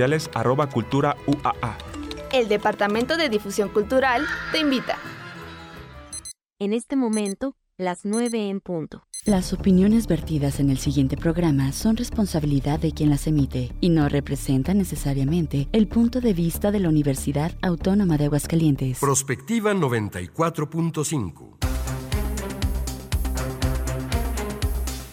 sociales arroba cultura UAA. El Departamento de Difusión Cultural te invita. En este momento, las 9 en punto. Las opiniones vertidas en el siguiente programa son responsabilidad de quien las emite y no representan necesariamente el punto de vista de la Universidad Autónoma de Aguascalientes. Prospectiva 94.5.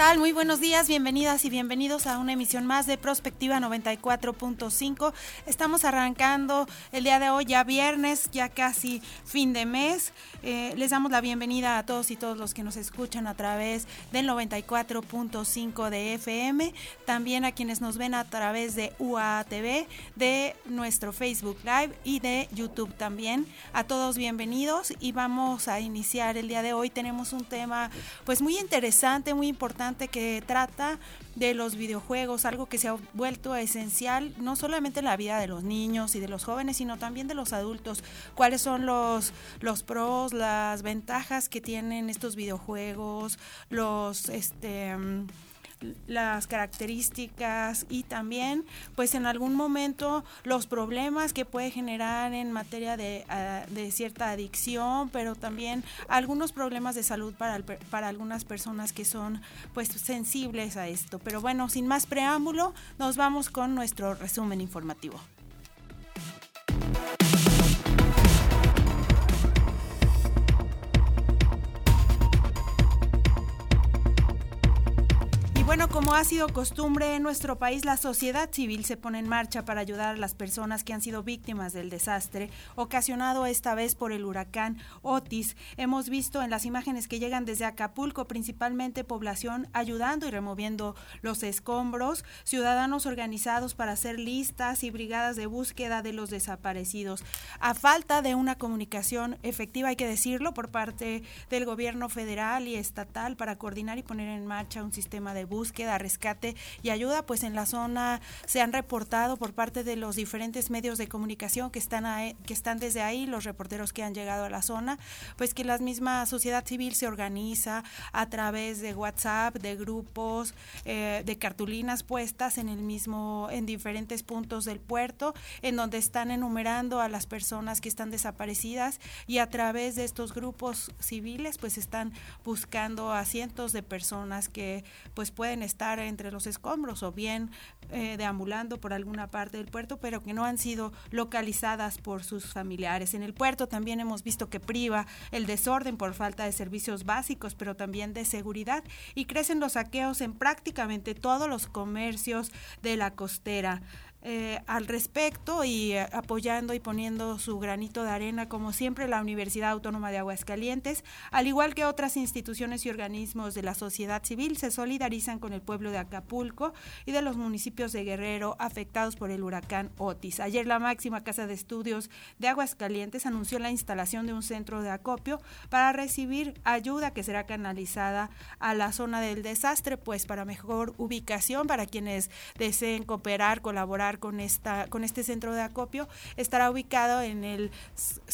Tal? Muy buenos días, bienvenidas y bienvenidos a una emisión más de Prospectiva 94.5. Estamos arrancando el día de hoy, ya viernes, ya casi fin de mes. Eh, les damos la bienvenida a todos y todos los que nos escuchan a través del 94.5 de FM, también a quienes nos ven a través de UATV, de nuestro Facebook Live y de YouTube también. A todos bienvenidos y vamos a iniciar el día de hoy. Tenemos un tema pues muy interesante, muy importante que trata de los videojuegos, algo que se ha vuelto esencial no solamente en la vida de los niños y de los jóvenes, sino también de los adultos. ¿Cuáles son los, los pros, las ventajas que tienen estos videojuegos, los este las características y también pues en algún momento los problemas que puede generar en materia de, ah, cierta adicción pero también algunos problemas de salud para, para algunas personas que son pues sensibles a esto. Pero bueno sin más preámbulo nos vamos con nuestro resumen informativo como ha sido costumbre en nuestro país, la sociedad civil se pone en marcha para ayudar a las personas que han sido víctimas del desastre ocasionado esta vez por el huracán Otis. Hemos visto en las imágenes que llegan desde Acapulco, principalmente población ayudando y removiendo los escombros, ciudadanos organizados para hacer listas y brigadas de búsqueda de los desaparecidos. A falta de una comunicación efectiva, hay que decirlo, por parte del gobierno federal y estatal para coordinar y poner en marcha un sistema de búsqueda rescate y ayuda, pues en la zona se han reportado por parte de los diferentes medios de comunicación que están, que están desde ahí, los reporteros que han llegado a la zona, pues que la misma sociedad civil se organiza a través de WhatsApp, de grupos, eh, de cartulinas puestas en el mismo, en diferentes puntos del puerto, en donde están enumerando a las personas que están desaparecidas y a través de estos grupos civiles, pues están buscando a cientos de personas que pues pueden estar entre los escombros o bien eh, deambulando por alguna parte del puerto, pero que no han sido localizadas por sus familiares. En el puerto también hemos visto que priva el desorden por falta de servicios básicos, pero también de seguridad y crecen los saqueos en prácticamente todos los comercios de la costera. Eh, al respecto y eh, apoyando y poniendo su granito de arena, como siempre, la Universidad Autónoma de Aguascalientes, al igual que otras instituciones y organismos de la sociedad civil, se solidarizan con el pueblo de Acapulco y de los municipios de Guerrero afectados por el huracán Otis. Ayer la máxima Casa de Estudios de Aguascalientes anunció la instalación de un centro de acopio para recibir ayuda que será canalizada a la zona del desastre, pues para mejor ubicación para quienes deseen cooperar, colaborar con esta con este centro de acopio estará ubicado en el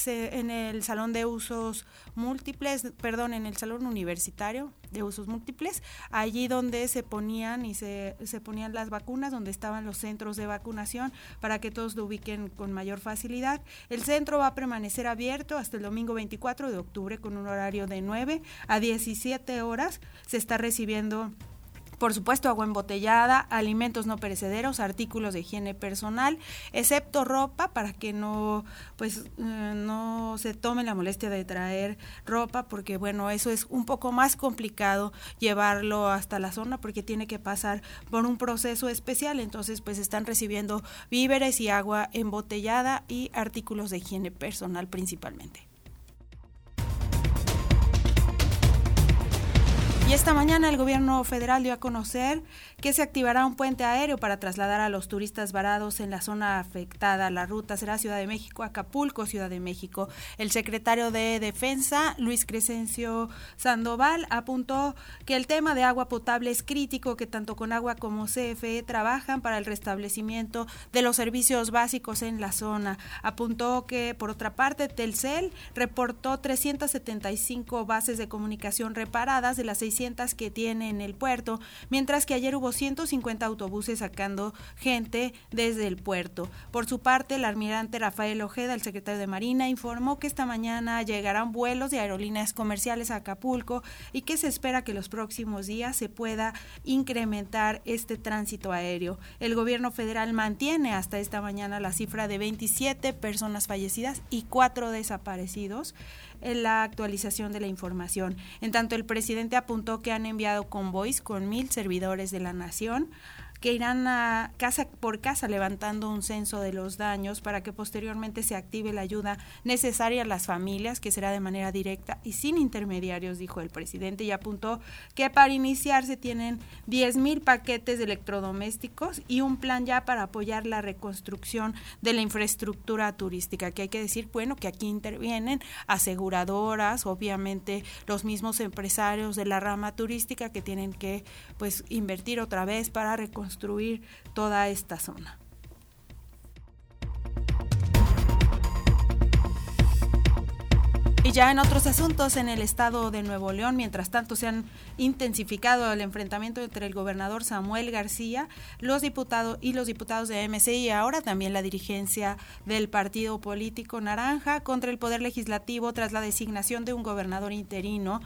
en el salón de usos múltiples, perdón, en el salón universitario de usos múltiples, allí donde se ponían y se, se ponían las vacunas, donde estaban los centros de vacunación para que todos lo ubiquen con mayor facilidad. El centro va a permanecer abierto hasta el domingo 24 de octubre con un horario de 9 a 17 horas. Se está recibiendo por supuesto, agua embotellada, alimentos no perecederos, artículos de higiene personal, excepto ropa para que no, pues, eh, no se tome la molestia de traer ropa, porque bueno, eso es un poco más complicado llevarlo hasta la zona porque tiene que pasar por un proceso especial. Entonces, pues están recibiendo víveres y agua embotellada y artículos de higiene personal principalmente. Y esta mañana el gobierno federal dio a conocer que se activará un puente aéreo para trasladar a los turistas varados en la zona afectada. La ruta será Ciudad de México, Acapulco, Ciudad de México. El secretario de Defensa, Luis Crescencio Sandoval, apuntó que el tema de agua potable es crítico, que tanto con agua como CFE trabajan para el restablecimiento de los servicios básicos en la zona. Apuntó que, por otra parte, Telcel reportó 375 bases de comunicación reparadas de las 600 que tiene en el puerto, mientras que ayer hubo 150 autobuses sacando gente desde el puerto. Por su parte, el almirante Rafael Ojeda, el secretario de Marina, informó que esta mañana llegarán vuelos de aerolíneas comerciales a Acapulco y que se espera que los próximos días se pueda incrementar este tránsito aéreo. El gobierno federal mantiene hasta esta mañana la cifra de 27 personas fallecidas y 4 desaparecidos en la actualización de la información. En tanto, el presidente apuntó que han enviado convoys con mil servidores de la nación que irán a casa por casa levantando un censo de los daños para que posteriormente se active la ayuda necesaria a las familias, que será de manera directa y sin intermediarios, dijo el presidente, y apuntó que para iniciar se tienen 10 mil paquetes de electrodomésticos y un plan ya para apoyar la reconstrucción de la infraestructura turística, que hay que decir, bueno, que aquí intervienen aseguradoras, obviamente los mismos empresarios de la rama turística que tienen que pues invertir otra vez para reconstruir construir toda esta zona. Y ya en otros asuntos, en el estado de Nuevo León, mientras tanto se han intensificado el enfrentamiento entre el gobernador Samuel García, los diputados y los diputados de MC y ahora también la dirigencia del partido político Naranja contra el Poder Legislativo tras la designación de un gobernador interino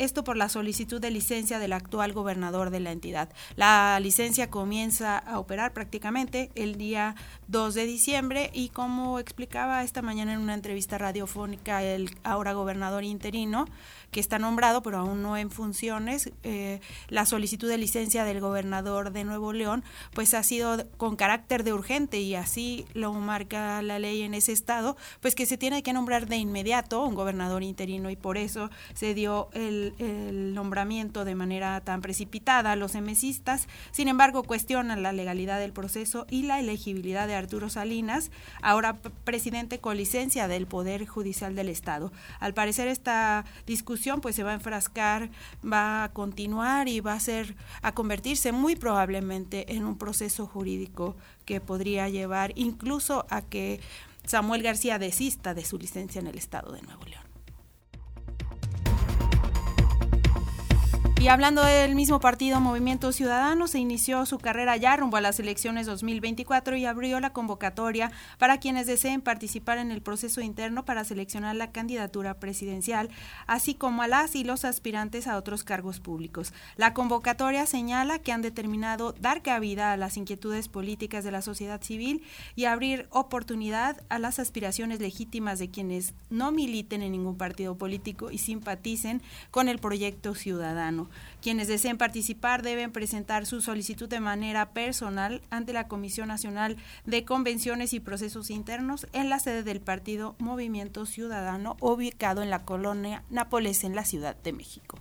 esto por la solicitud de licencia del actual gobernador de la entidad. La licencia comienza a operar prácticamente el día 2 de diciembre y como explicaba esta mañana en una entrevista radiofónica el ahora gobernador interino, que está nombrado pero aún no en funciones, eh, la solicitud de licencia del gobernador de Nuevo León pues ha sido con carácter de urgente y así lo marca la ley en ese estado, pues que se tiene que nombrar de inmediato un gobernador interino y por eso se dio el, el nombramiento de manera tan precipitada. Los emesistas, sin embargo, cuestionan la legalidad del proceso y la elegibilidad de Arturo Salinas, ahora presidente con licencia del Poder Judicial del Estado. Al parecer esta discusión pues se va a enfrascar, va a continuar y va a ser a convertirse muy probablemente en un proceso jurídico que podría llevar incluso a que Samuel García desista de su licencia en el estado de Nuevo León. Y hablando del mismo partido, Movimiento Ciudadano se inició su carrera ya rumbo a las elecciones 2024 y abrió la convocatoria para quienes deseen participar en el proceso interno para seleccionar la candidatura presidencial, así como a las y los aspirantes a otros cargos públicos. La convocatoria señala que han determinado dar cabida a las inquietudes políticas de la sociedad civil y abrir oportunidad a las aspiraciones legítimas de quienes no militen en ningún partido político y simpaticen con el proyecto ciudadano. Quienes deseen participar deben presentar su solicitud de manera personal ante la Comisión Nacional de Convenciones y Procesos Internos en la sede del partido Movimiento Ciudadano, ubicado en la colonia Nápoles, en la Ciudad de México.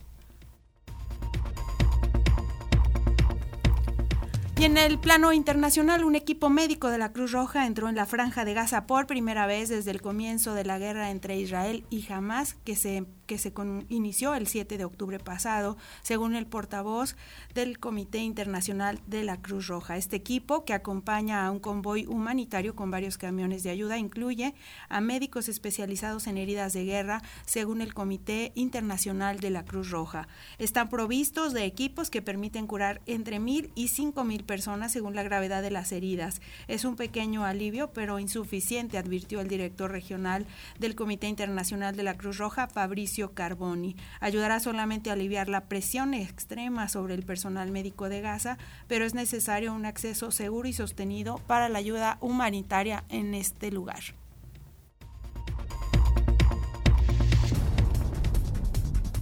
Y en el plano internacional, un equipo médico de la Cruz Roja entró en la franja de Gaza por primera vez desde el comienzo de la guerra entre Israel y Hamas, que se que se inició el 7 de octubre pasado, según el portavoz del Comité Internacional de la Cruz Roja. Este equipo, que acompaña a un convoy humanitario con varios camiones de ayuda, incluye a médicos especializados en heridas de guerra, según el Comité Internacional de la Cruz Roja. Están provistos de equipos que permiten curar entre mil y cinco mil personas según la gravedad de las heridas. Es un pequeño alivio, pero insuficiente, advirtió el director regional del Comité Internacional de la Cruz Roja, Fabricio Carboni. Ayudará solamente a aliviar la presión extrema sobre el personal médico de Gaza, pero es necesario un acceso seguro y sostenido para la ayuda humanitaria en este lugar.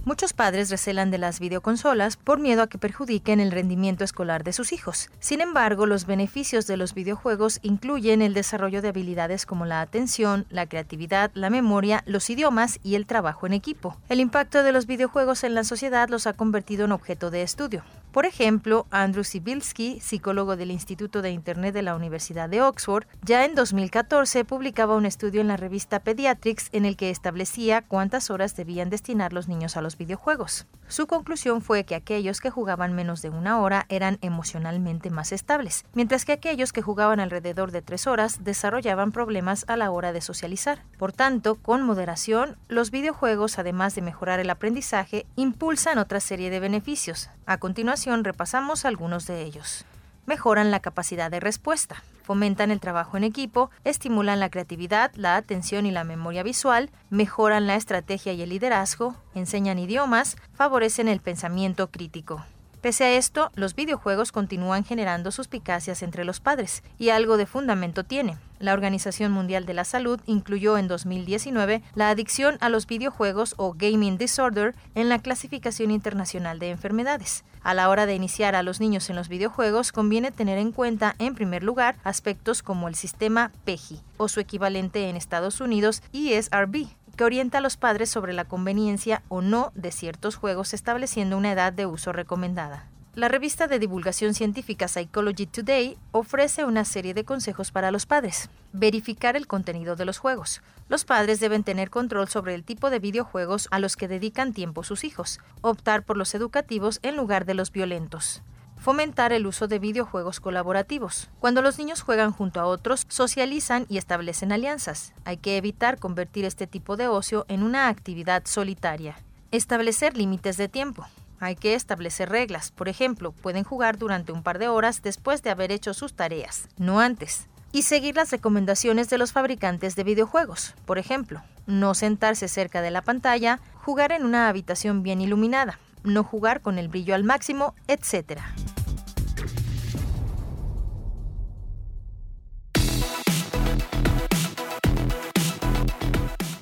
Muchos padres recelan de las videoconsolas por miedo a que perjudiquen el rendimiento escolar de sus hijos. Sin embargo, los beneficios de los videojuegos incluyen el desarrollo de habilidades como la atención, la creatividad, la memoria, los idiomas y el trabajo en equipo. El impacto de los videojuegos en la sociedad los ha convertido en objeto de estudio. Por ejemplo, Andrew Sibilski, psicólogo del Instituto de Internet de la Universidad de Oxford, ya en 2014 publicaba un estudio en la revista Pediatrics en el que establecía cuántas horas debían destinar los niños a los videojuegos. Su conclusión fue que aquellos que jugaban menos de una hora eran emocionalmente más estables, mientras que aquellos que jugaban alrededor de tres horas desarrollaban problemas a la hora de socializar. Por tanto, con moderación, los videojuegos, además de mejorar el aprendizaje, impulsan otra serie de beneficios. A continuación, repasamos algunos de ellos mejoran la capacidad de respuesta, fomentan el trabajo en equipo, estimulan la creatividad, la atención y la memoria visual, mejoran la estrategia y el liderazgo, enseñan idiomas, favorecen el pensamiento crítico. Pese a esto, los videojuegos continúan generando suspicacias entre los padres, y algo de fundamento tiene. La Organización Mundial de la Salud incluyó en 2019 la adicción a los videojuegos o gaming disorder en la clasificación internacional de enfermedades. A la hora de iniciar a los niños en los videojuegos, conviene tener en cuenta, en primer lugar, aspectos como el sistema PEGI o su equivalente en Estados Unidos ESRB, que orienta a los padres sobre la conveniencia o no de ciertos juegos estableciendo una edad de uso recomendada. La revista de divulgación científica Psychology Today ofrece una serie de consejos para los padres. Verificar el contenido de los juegos. Los padres deben tener control sobre el tipo de videojuegos a los que dedican tiempo sus hijos. Optar por los educativos en lugar de los violentos fomentar el uso de videojuegos colaborativos. Cuando los niños juegan junto a otros, socializan y establecen alianzas. Hay que evitar convertir este tipo de ocio en una actividad solitaria. Establecer límites de tiempo. Hay que establecer reglas. Por ejemplo, pueden jugar durante un par de horas después de haber hecho sus tareas, no antes. Y seguir las recomendaciones de los fabricantes de videojuegos. Por ejemplo, no sentarse cerca de la pantalla, jugar en una habitación bien iluminada, no jugar con el brillo al máximo, etc.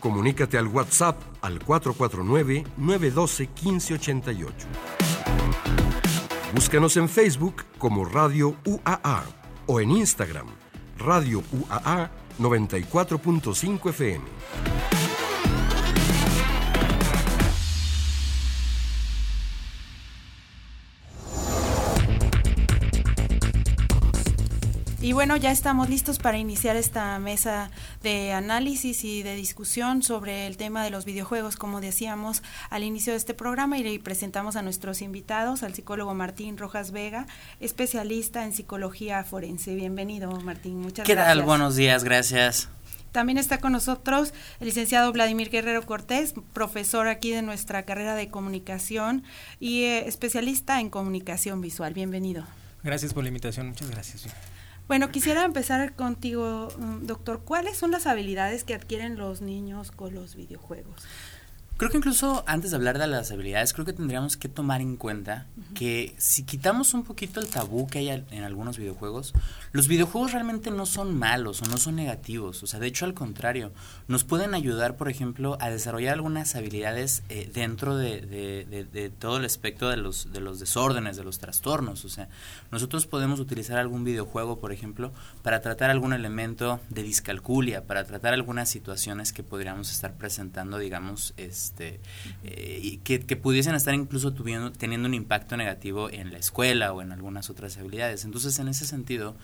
Comunícate al WhatsApp al 449-912-1588. Búscanos en Facebook como Radio UAA o en Instagram, Radio UAA 94.5 FM. Bueno, ya estamos listos para iniciar esta mesa de análisis y de discusión sobre el tema de los videojuegos, como decíamos al inicio de este programa, y presentamos a nuestros invitados, al psicólogo Martín Rojas Vega, especialista en psicología forense. Bienvenido, Martín. Muchas gracias. ¿Qué tal? Buenos días, gracias. También está con nosotros el licenciado Vladimir Guerrero Cortés, profesor aquí de nuestra carrera de comunicación y eh, especialista en comunicación visual. Bienvenido. Gracias por la invitación, muchas gracias. Bueno, quisiera empezar contigo, mm, doctor. ¿Cuáles son las habilidades que adquieren los niños con los videojuegos? Creo que incluso antes de hablar de las habilidades, creo que tendríamos que tomar en cuenta que si quitamos un poquito el tabú que hay en algunos videojuegos, los videojuegos realmente no son malos o no son negativos. O sea, de hecho al contrario, nos pueden ayudar, por ejemplo, a desarrollar algunas habilidades eh, dentro de, de, todo el espectro de los, de los desórdenes, de los trastornos. O sea, nosotros podemos utilizar algún videojuego, por ejemplo, para tratar algún elemento de discalculia, para tratar algunas situaciones que podríamos estar presentando, digamos, es este, eh, que, pudiesen estar incluso tuviendo, teniendo un impacto negativo en la escuela o en algunas otras habilidades. Entonces, en ese sentido,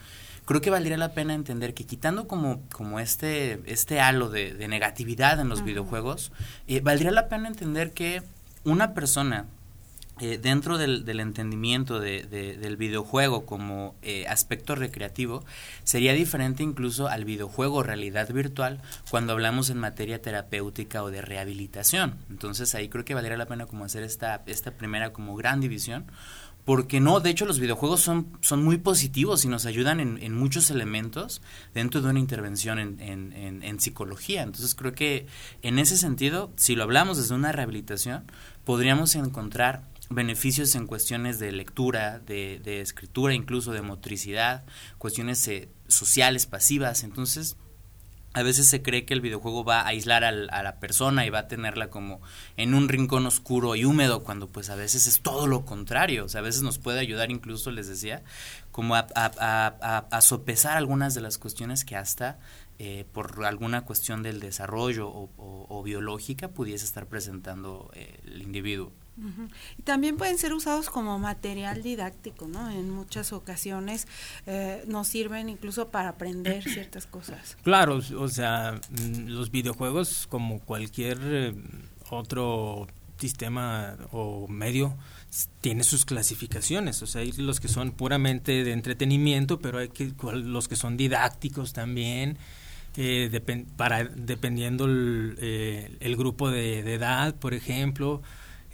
creo que valdría la pena entender que quitando como, como este, este halo de, negatividad en los videojuegos, eh, valdría la pena entender que una persona eh, dentro del, entendimiento del videojuego como eh, aspecto recreativo, sería diferente incluso al videojuego realidad virtual cuando hablamos en materia terapéutica o de rehabilitación. Entonces ahí creo que valdría la pena como hacer esta, esta primera como gran división. Porque no, de hecho los videojuegos son, son muy positivos y nos ayudan en, muchos elementos dentro de una intervención en, en, en psicología. Entonces creo que en ese sentido, si lo hablamos desde una rehabilitación, podríamos encontrar beneficios en cuestiones de lectura, de, de escritura, incluso de motricidad, cuestiones eh, sociales, pasivas. Entonces, a veces se cree que el videojuego va a aislar a la persona y va a tenerla como en un rincón oscuro y húmedo, cuando pues a veces es todo lo contrario. O sea, a veces nos puede ayudar incluso, les decía, como a, a, sopesar algunas de las cuestiones que hasta eh, por alguna cuestión del desarrollo o, biológica pudiese estar presentando eh, el individuo. Y también pueden ser usados como material didáctico, ¿no? En muchas ocasiones eh, nos sirven incluso para aprender ciertas cosas. Claro, o sea, mm, los videojuegos como cualquier eh, otro sistema o medio tiene sus clasificaciones, o sea, hay los que son puramente de entretenimiento, pero hay que los que son didácticos también. Eh, para dependiendo el, el grupo de, de edad, por ejemplo,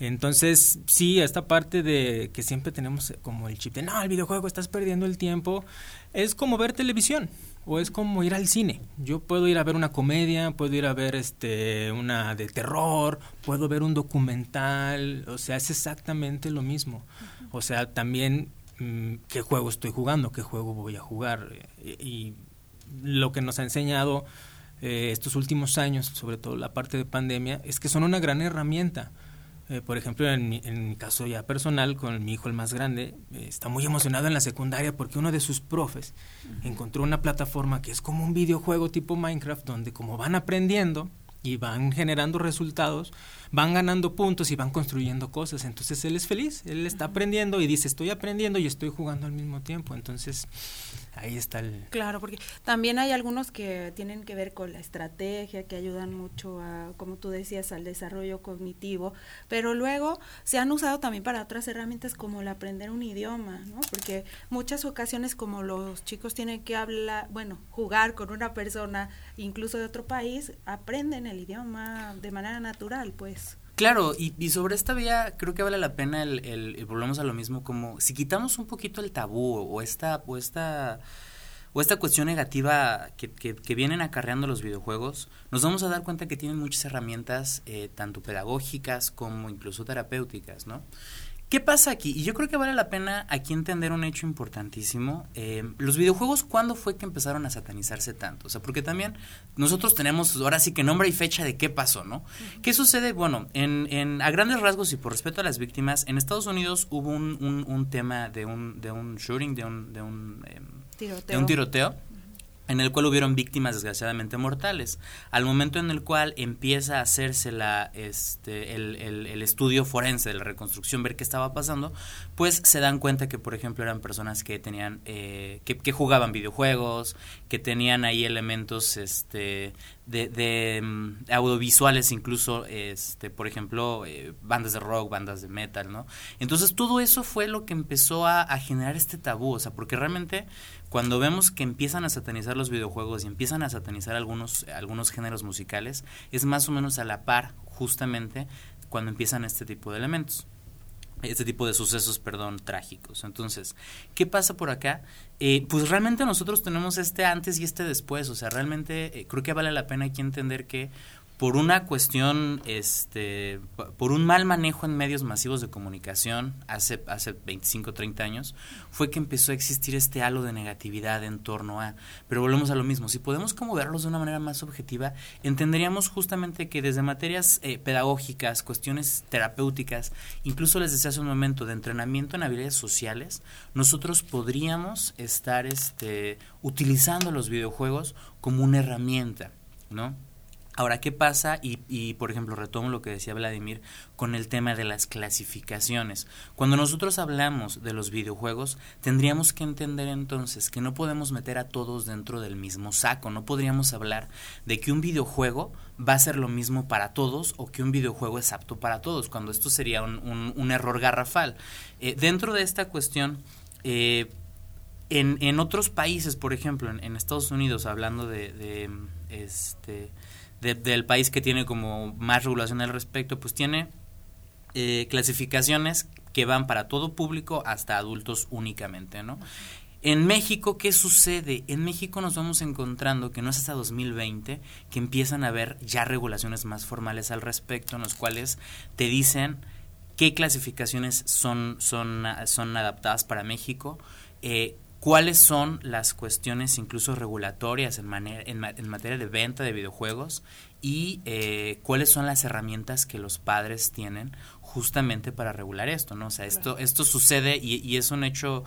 entonces, sí, esta parte de que siempre tenemos como el chip de, no, el videojuego, estás perdiendo el tiempo, es como ver televisión o es como ir al cine. Yo puedo ir a ver una comedia, puedo ir a ver este una de terror, puedo ver un documental, o sea, es exactamente lo mismo. O sea, también mm, qué juego estoy jugando, qué juego voy a jugar y, lo que nos ha enseñado eh, estos últimos años, sobre todo la parte de pandemia, es que son una gran herramienta eh, por ejemplo, en mi, en mi, caso ya personal, con mi hijo el más grande, eh, está muy emocionado en la secundaria porque uno de sus profes encontró una plataforma que es como un videojuego tipo Minecraft, donde como van aprendiendo y van generando resultados, van ganando puntos y van construyendo cosas. Entonces él es feliz, él está aprendiendo y dice, estoy aprendiendo y estoy jugando al mismo tiempo. Entonces ahí está el... Claro, porque también hay algunos que tienen que ver con la estrategia, que ayudan mucho a, como tú decías, al desarrollo cognitivo, pero luego se han usado también para otras herramientas como el aprender un idioma, ¿no? Porque muchas ocasiones como los chicos tienen que hablar, bueno, jugar con una persona incluso de otro país, aprenden el idioma de manera natural, pues. Claro, y, sobre esta vía creo que vale la pena el, el, volvemos a lo mismo, como si quitamos un poquito el tabú o esta, o esta, o esta cuestión negativa que, que, vienen acarreando los videojuegos, nos vamos a dar cuenta que tienen muchas herramientas, eh, tanto pedagógicas como incluso terapéuticas, ¿no? ¿Qué pasa aquí? Y yo creo que vale la pena aquí entender un hecho importantísimo. Eh, los videojuegos, ¿cuándo fue que empezaron a satanizarse tanto? O sea, porque también nosotros tenemos ahora sí que nombre y fecha de qué pasó, ¿no? ¿Qué sucede? Bueno, en, en, a grandes rasgos y por respeto a las víctimas, en Estados Unidos hubo un, un, un tema de un, de un shooting, de un, de un, em, de un tiroteo en el cual hubieron víctimas desgraciadamente mortales. Al momento en el cual empieza a hacerse la, este, el, el, estudio forense de la reconstrucción, ver qué estaba pasando, pues se dan cuenta que, por ejemplo, eran personas que tenían, eh, que, que, jugaban videojuegos, que tenían ahí elementos este, de, de mm, audiovisuales incluso, este, por ejemplo, eh, bandas de rock, bandas de metal, ¿no? Entonces todo eso fue lo que empezó a, a, generar este tabú, o sea, porque realmente cuando vemos que empiezan a satanizar los videojuegos y empiezan a satanizar algunos, algunos géneros musicales, es más o menos a la par justamente cuando empiezan este tipo de elementos este tipo de sucesos, perdón, trágicos. Entonces, ¿qué pasa por acá? Eh, pues realmente nosotros tenemos este antes y este después, o sea, realmente eh, creo que vale la pena aquí entender que por una cuestión, este, por un mal manejo en medios masivos de comunicación hace, hace 25, 30 años, fue que empezó a existir este halo de negatividad en torno a, pero volvemos a lo mismo, si podemos como verlos de una manera más objetiva, entenderíamos justamente que desde materias eh, pedagógicas, cuestiones terapéuticas, incluso les decía hace un momento, de entrenamiento en habilidades sociales, nosotros podríamos estar este, utilizando los videojuegos como una herramienta, ¿no? Ahora, ¿qué pasa? Y, y, por ejemplo, retomo lo que decía Vladimir con el tema de las clasificaciones. Cuando nosotros hablamos de los videojuegos, tendríamos que entender entonces que no podemos meter a todos dentro del mismo saco. No podríamos hablar de que un videojuego va a ser lo mismo para todos o que un videojuego es apto para todos, cuando esto sería un, error garrafal. Eh, dentro de esta cuestión, eh, en, otros países, por ejemplo, en, en Estados Unidos, hablando de, de este del país que tiene como más regulación al respecto, pues tiene eh, clasificaciones que van para todo público hasta adultos únicamente, ¿no? En México, ¿qué sucede? En México nos vamos encontrando que no es hasta 2020 que empiezan a haber ya regulaciones más formales al respecto, en los cuales te dicen qué clasificaciones son, son, son adaptadas para México, eh, cuáles son las cuestiones incluso regulatorias en, en, materia de venta de videojuegos y eh, cuáles son las herramientas que los padres tienen justamente para regular esto, ¿no? O sea, esto, esto sucede y, y, es un hecho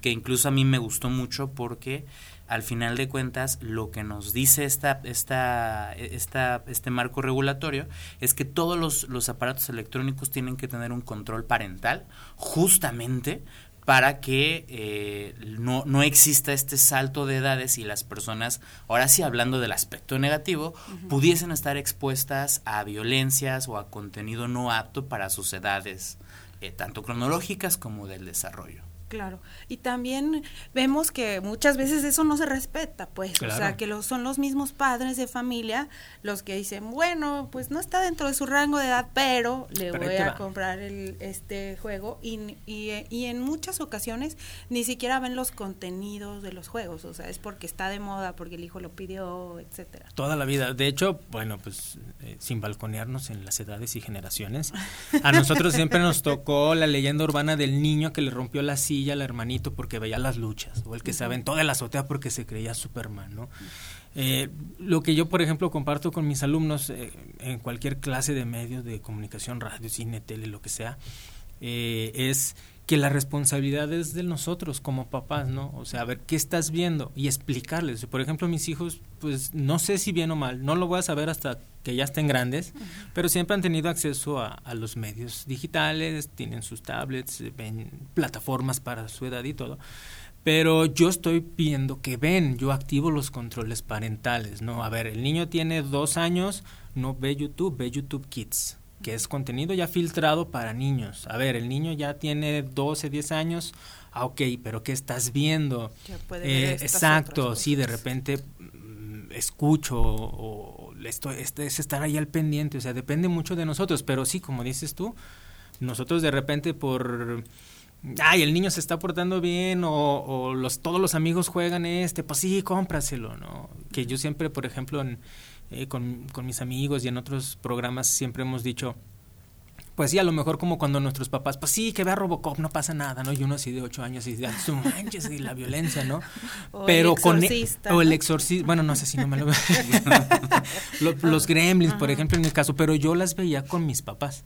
que incluso a mí me gustó mucho porque al final de cuentas lo que nos dice esta, esta, esta, este marco regulatorio es que todos los, los aparatos electrónicos tienen que tener un control parental justamente para que eh, no, no, exista este salto de edades y las personas, ahora sí hablando del aspecto negativo, pudiesen estar expuestas a violencias o a contenido no apto para sus edades, eh, tanto cronológicas como del desarrollo. Claro, y también vemos que muchas veces eso no se respeta, pues, o sea, que lo, son los mismos padres de familia los que dicen, bueno, pues no está dentro de su rango de edad, pero le voy a comprar el, este juego y, y, y, en muchas ocasiones ni siquiera ven los contenidos de los juegos, o sea, es porque está de moda, porque el hijo lo pidió, etcétera. Toda la vida, de hecho, bueno, pues eh, sin balconearnos en las edades y generaciones, a nosotros siempre nos tocó la leyenda urbana del niño que le rompió la silla al hermanito porque veía las luchas, o el que se aventó de la azotea porque se creía Superman, ¿no? Eh, lo que yo, por ejemplo, comparto con mis alumnos eh, en cualquier clase de medios de comunicación, radio, cine, tele, lo que sea, eh, es que la responsabilidad es de nosotros como papás, ¿no? O sea, a ver qué estás viendo y explicarles. Por ejemplo, mis hijos, pues no sé si bien o mal, no lo voy a saber hasta que ya estén grandes, pero siempre han tenido acceso a, los medios digitales, tienen sus tablets, ven plataformas para su edad y todo. Pero yo estoy viendo que ven, yo activo los controles parentales, ¿no? A ver, el niño tiene dos años, no ve YouTube, ve YouTube Kids, que es contenido ya filtrado para niños. A ver, el niño ya tiene 12, 10 años, ah, ok, pero ¿qué estás viendo? Eh, exacto, sí, de repente mm, escucho o, esto, este, es estar ahí al pendiente, o sea, depende mucho de nosotros, pero sí, como dices tú, nosotros de repente por ay, el niño se está portando bien o, los, todos los amigos juegan este, pues sí, cómpraselo, ¿no? Que yo siempre, por ejemplo, eh, con, con, mis amigos y en otros programas siempre hemos dicho, pues sí, a lo mejor como cuando nuestros papás, pues sí, que vea Robocop, no pasa nada, ¿no? Y uno así de ocho años y dice, su manches, y la violencia, ¿no? O Pero el exorcista, con o el exorcista, bueno, no sé si no me lo Los gremlins, por ejemplo, en mi caso, pero yo las veía con mis papás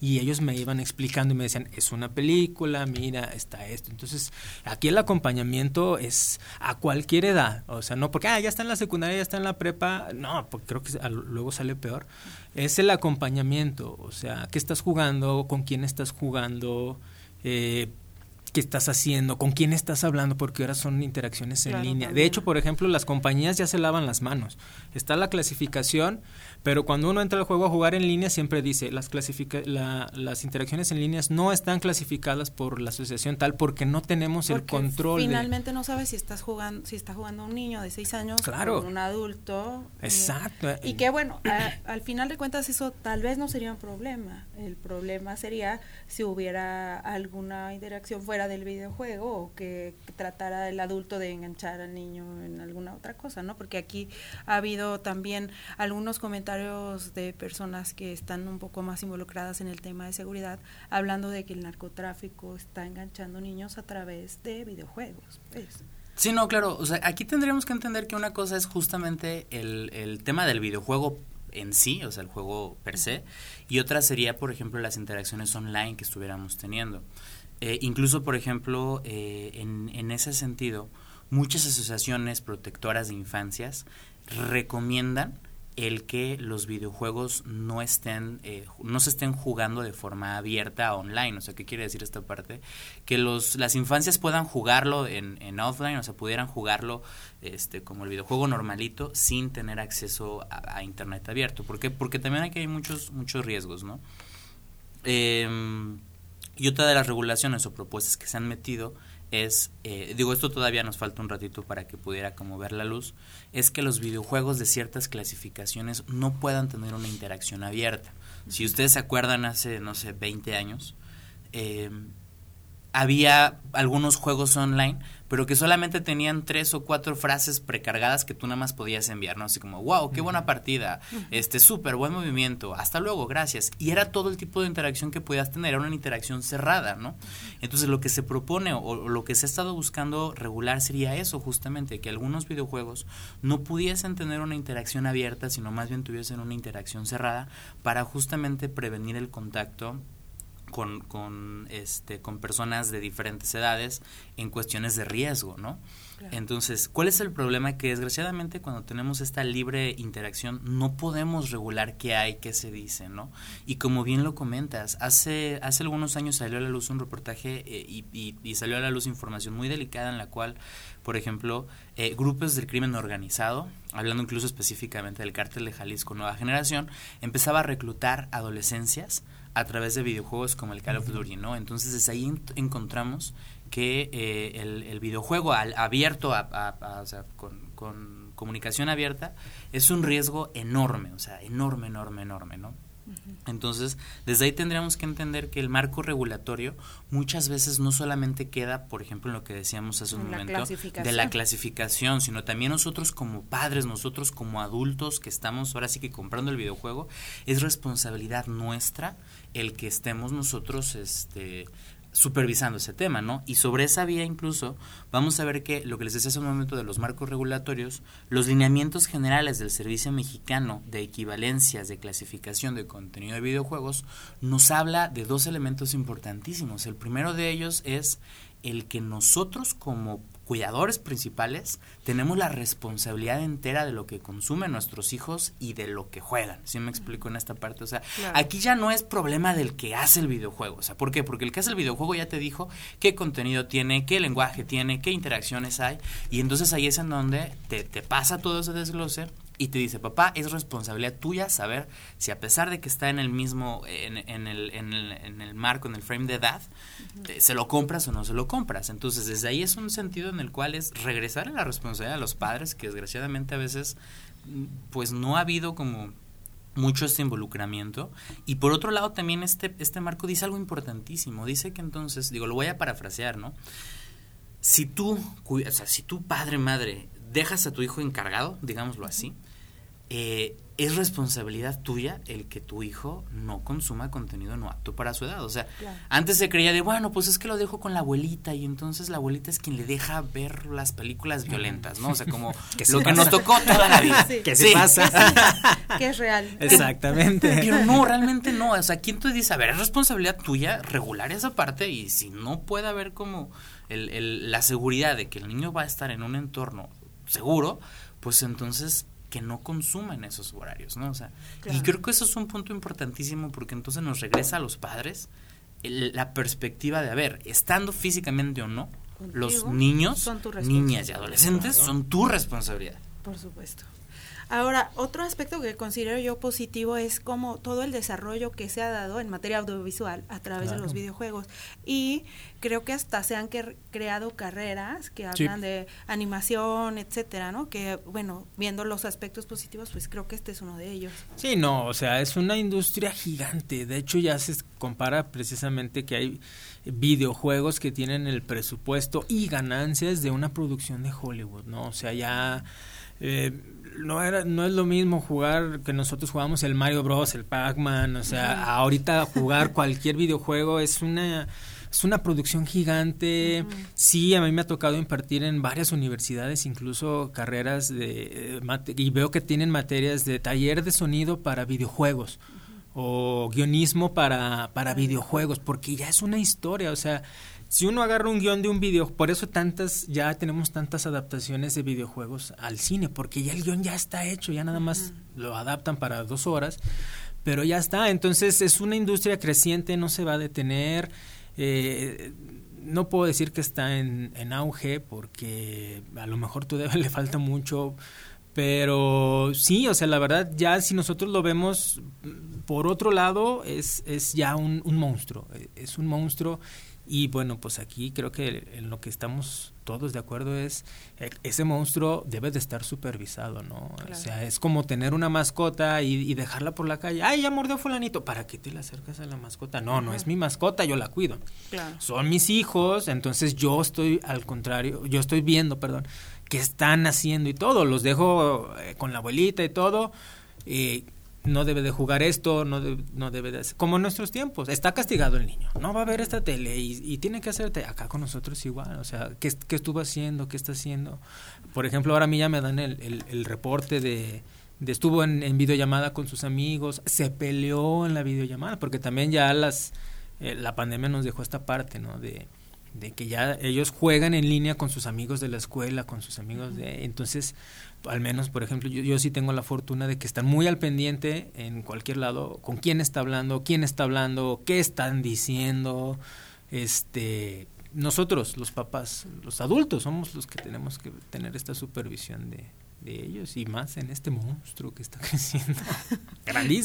y ellos me iban explicando y me decían, es una película, mira, está esto. Entonces, aquí el acompañamiento es a cualquier edad, o sea, no porque, ah, ya está en la secundaria, ya está en la prepa, no, porque creo que luego sale peor. Es el acompañamiento, o sea, ¿qué estás jugando? ¿Con quién estás jugando? Eh, qué estás haciendo, con quién estás hablando, porque ahora son interacciones en línea. De hecho, por ejemplo, las compañías ya se lavan las manos. Está la clasificación, pero cuando uno entra al juego a jugar en línea siempre dice las clasifica las interacciones en líneas no están clasificadas por la asociación tal porque no tenemos el control. Finalmente no sabes si estás jugando si está jugando un niño de seis años o un adulto. Eh, Exacto. y que bueno, al final de cuentas eso tal vez no sería un problema. El problema sería si hubiera alguna interacción fuera del videojuego o que, tratara el adulto de enganchar al niño en alguna otra cosa, ¿no? Porque aquí ha habido también algunos comentarios de personas que están un poco más involucradas en el tema de seguridad, hablando de que el narcotráfico está enganchando niños a través de videojuegos. Pues. Sí, no, claro. O sea, aquí tendríamos que entender que una cosa es justamente el, el tema del videojuego en sí, o sea, el juego per se, y otra sería, por ejemplo, las interacciones online que estuviéramos teniendo. Eh, incluso, por ejemplo, eh, en, en, ese sentido, muchas asociaciones protectoras de infancias recomiendan el que los videojuegos no estén eh, no se estén jugando de forma abierta online. O sea qué quiere decir esta parte que los las infancias puedan jugarlo en, en offline o sea pudieran jugarlo este como el videojuego normalito sin tener acceso a, internet abierto. ¿por qué? porque también aquí hay muchos muchos riesgos no eh, y otra de las regulaciones o propuestas que se han metido es, eh, digo, esto todavía nos falta un ratito para que pudiera como ver la luz, es que los videojuegos de ciertas clasificaciones no puedan tener una interacción abierta. Si ustedes se acuerdan hace, no sé, 20 años, eh, había algunos juegos online pero que solamente tenían tres o cuatro frases precargadas que tú nada más podías enviar, ¿no? Así como, wow, qué buena partida, este, súper buen movimiento, hasta luego, gracias. Y era todo el tipo de interacción que podías tener, era una interacción cerrada, ¿no? Entonces lo que se propone o, lo que se ha estado buscando regular sería eso, justamente, que algunos videojuegos no pudiesen tener una interacción abierta, sino más bien tuviesen una interacción cerrada para justamente prevenir el contacto con, con, este, con personas de diferentes edades en cuestiones de riesgo, ¿no? Entonces, ¿cuál es el problema? Que desgraciadamente cuando tenemos esta libre interacción no podemos regular qué hay, qué se dice, ¿no? Y como bien lo comentas, hace, hace algunos años salió a la luz un reportaje eh, y, y, salió a la luz información muy delicada en la cual, por ejemplo, eh, grupos del crimen organizado, hablando incluso específicamente del cártel de Jalisco Nueva Generación, empezaba a reclutar adolescencias a través de videojuegos como el Call of Duty, ¿no? Entonces desde ahí encontramos que eh, el, videojuego abierto, a, o sea, con, con, comunicación abierta, es un riesgo enorme, o sea, enorme, enorme, enorme, ¿no? Entonces, desde ahí tendríamos que entender que el marco regulatorio muchas veces no solamente queda, por ejemplo, en lo que decíamos hace un momento, de la clasificación, sino también nosotros como padres, nosotros como adultos que estamos ahora sí que comprando el videojuego, es responsabilidad nuestra el que estemos nosotros este supervisando ese tema, ¿no? Y sobre esa vía incluso vamos a ver que lo que les decía hace un momento de los marcos regulatorios, los lineamientos generales del Servicio Mexicano de Equivalencias de Clasificación de Contenido de Videojuegos nos habla de dos elementos importantísimos. El primero de ellos es el que nosotros como cuidadores principales, tenemos la responsabilidad entera de lo que consumen nuestros hijos y de lo que juegan. ¿Sí me explico en esta parte? O sea, aquí ya no es problema del que hace el videojuego. O sea, ¿por qué? Porque el que hace el videojuego ya te dijo qué contenido tiene, qué lenguaje tiene, qué interacciones hay. Y entonces ahí es en donde te, te pasa todo ese desglose y te dice, papá, es responsabilidad tuya saber si a pesar de que está en el mismo, en, en, el, en, el, en el, marco, en el frame de edad, se lo compras o no se lo compras. Entonces, desde ahí es un sentido en el cual es regresar a la responsabilidad de los padres, que desgraciadamente a veces, pues no ha habido como mucho este involucramiento. Y por otro lado, también este, este marco dice algo importantísimo. Dice que entonces, digo, lo voy a parafrasear, ¿no? Si tú, o sea, si tu padre, madre, dejas a tu hijo encargado, digámoslo así, eh, es responsabilidad tuya el que tu hijo no consuma contenido no apto para su edad. O sea, antes se creía de, bueno, pues es que lo dejo con la abuelita y entonces la abuelita es quien le deja ver las películas violentas, ¿no? O sea, como lo que nos tocó toda la vida. Que se pasa. que es real. Exactamente. Pero no, realmente no. O sea, ¿quién te dice, a ver, es responsabilidad tuya regular esa parte y si no puede haber como el, la seguridad de que el niño va a estar en un entorno seguro, pues entonces que no consumen esos horarios, ¿no? O sea, y creo que eso es un punto importantísimo porque entonces nos regresa a los padres la perspectiva de, a ver, estando físicamente o no, los niños, niñas y adolescentes son tu responsabilidad. Por supuesto. Ahora, otro aspecto que considero yo positivo es como todo el desarrollo que se ha dado en materia audiovisual a través de los videojuegos. Y creo que hasta se han creado carreras que hablan de animación, etcétera, ¿no? Que, bueno, viendo los aspectos positivos, pues creo que este es uno de ellos. Sí, no, o sea, es una industria gigante. De hecho, ya se compara precisamente que hay videojuegos que tienen el presupuesto y ganancias de una producción de Hollywood, ¿no? O sea, ya... Eh, no era no es lo mismo jugar que nosotros jugamos el Mario Bros, el Pac-Man, o sea, ahorita jugar cualquier videojuego es una es una producción gigante. Sí, a mí me ha tocado impartir en varias universidades, incluso carreras de eh, y veo que tienen materias de taller de sonido para videojuegos o guionismo para para videojuegos, porque ya es una historia, o sea, si uno agarra un guion de un video, por eso tantas, ya tenemos tantas adaptaciones de videojuegos al cine, porque ya el guion ya está hecho, ya nada más lo adaptan para dos horas, pero ya está, entonces es una industria creciente, no se va a detener, eh, no puedo decir que está en, en, auge, porque a lo mejor todavía le falta mucho, pero sí, o sea, la verdad, ya si nosotros lo vemos por otro lado, es, es ya un, un monstruo, es un monstruo Y bueno, pues aquí creo que en lo que estamos todos de acuerdo es eh, ese monstruo debe de estar supervisado, ¿no? O sea, es como tener una mascota y, dejarla por la calle. Ay, ya mordió fulanito. ¿Para qué te le acercas a la mascota? No, no es mi mascota, yo la cuido. Son mis hijos, entonces yo estoy al contrario, yo estoy viendo, perdón, qué están haciendo y todo. Los dejo eh, con la abuelita y todo. Eh, no debe de jugar esto, no, no debe de hacer, como en nuestros tiempos, está castigado el niño, no va a ver esta tele y, tiene que hacerte, acá con nosotros igual, o sea, ¿qué, ¿qué, estuvo haciendo? ¿Qué está haciendo? Por ejemplo, ahora a mí ya me dan el, el, reporte de, de, estuvo en, en, videollamada con sus amigos, se peleó en la videollamada, porque también ya las, eh, la pandemia nos dejó esta parte, ¿no? De, de que ya ellos juegan en línea con sus amigos de la escuela, con sus amigos de... Entonces, al menos, por ejemplo, yo, yo, sí tengo la fortuna de que están muy al pendiente en cualquier lado, con quién está hablando, quién está hablando, qué están diciendo. Este, nosotros, los papás, los adultos, somos los que tenemos que tener esta supervisión de, de ellos y más en este monstruo que está creciendo.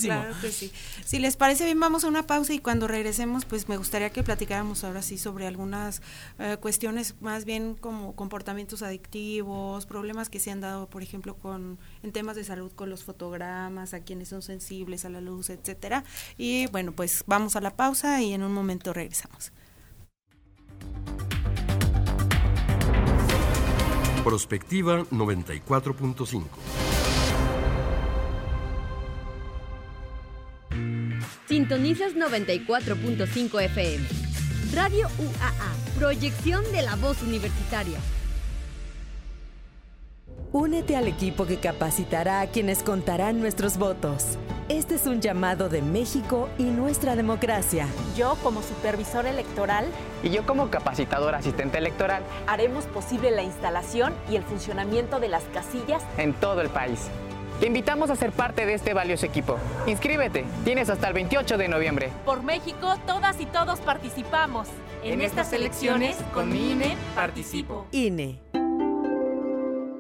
Claro que sí. Si les parece bien, vamos a una pausa y cuando regresemos, pues me gustaría que platicáramos ahora sí sobre algunas eh, cuestiones más bien como comportamientos adictivos, problemas que se han dado, por ejemplo, con en temas de salud con los fotogramas, a quienes son sensibles a la luz, etcétera. Y bueno, pues vamos a la pausa y en un momento regresamos. Prospectiva 94.5. Sintonizas 94.5 FM. Radio UAA, proyección de la voz universitaria. Únete al equipo que capacitará a quienes contarán nuestros votos. Este es un llamado de México y nuestra democracia. Yo como supervisor electoral y yo como capacitador asistente electoral haremos posible la instalación y el funcionamiento de las casillas en todo el país. Te invitamos a ser parte de este valioso equipo. Inscríbete, tienes hasta el 28 de noviembre. Por México, todas y todos participamos. En, estas elecciones, con mi INE, participo. INE.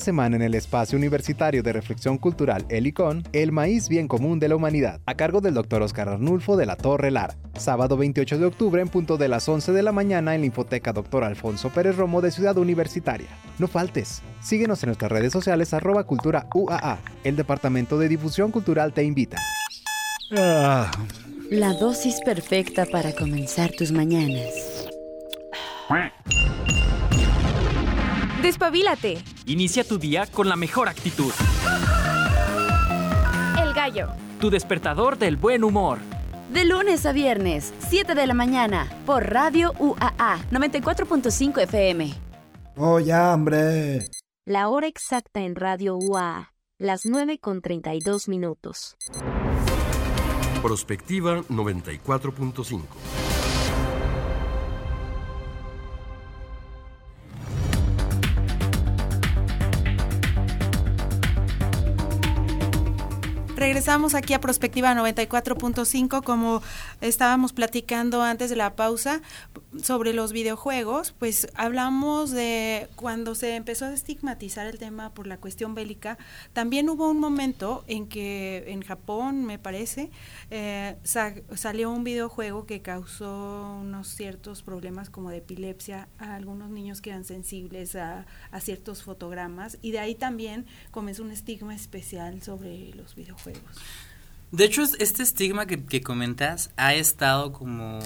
semana en el espacio universitario de reflexión cultural Helicón, El maíz bien común de la humanidad, a cargo del doctor Oscar Arnulfo de la Torre Lara. Sábado 28 de octubre en punto de las 11 de la mañana en la Infoteca Doctor Alfonso Pérez Romo de Ciudad Universitaria. No faltes. Síguenos en nuestras redes sociales arroba cultura UAA. El Departamento de Difusión Cultural te invita. Ah. La dosis perfecta para comenzar tus mañanas. Despabilate. Inicia tu día con la mejor actitud. El gallo. Tu despertador del buen humor. De lunes a viernes, 7 de la mañana, por Radio UAA 94.5 FM. ¡Oh, ya, hombre! La hora exacta en Radio UAA, las 9 con 32 minutos. Prospectiva 94.5. Regresamos aquí a Prospectiva 94.5, como estábamos platicando antes de la pausa sobre los videojuegos, pues hablamos de cuando se empezó a estigmatizar el tema por la cuestión bélica, también hubo un momento en que en Japón, me parece, eh, salió un videojuego que causó unos ciertos problemas como de epilepsia a algunos niños que eran sensibles a, a ciertos fotogramas y de ahí también comenzó un estigma especial sobre los videojuegos. De hecho, este estigma que, comentas ha estado como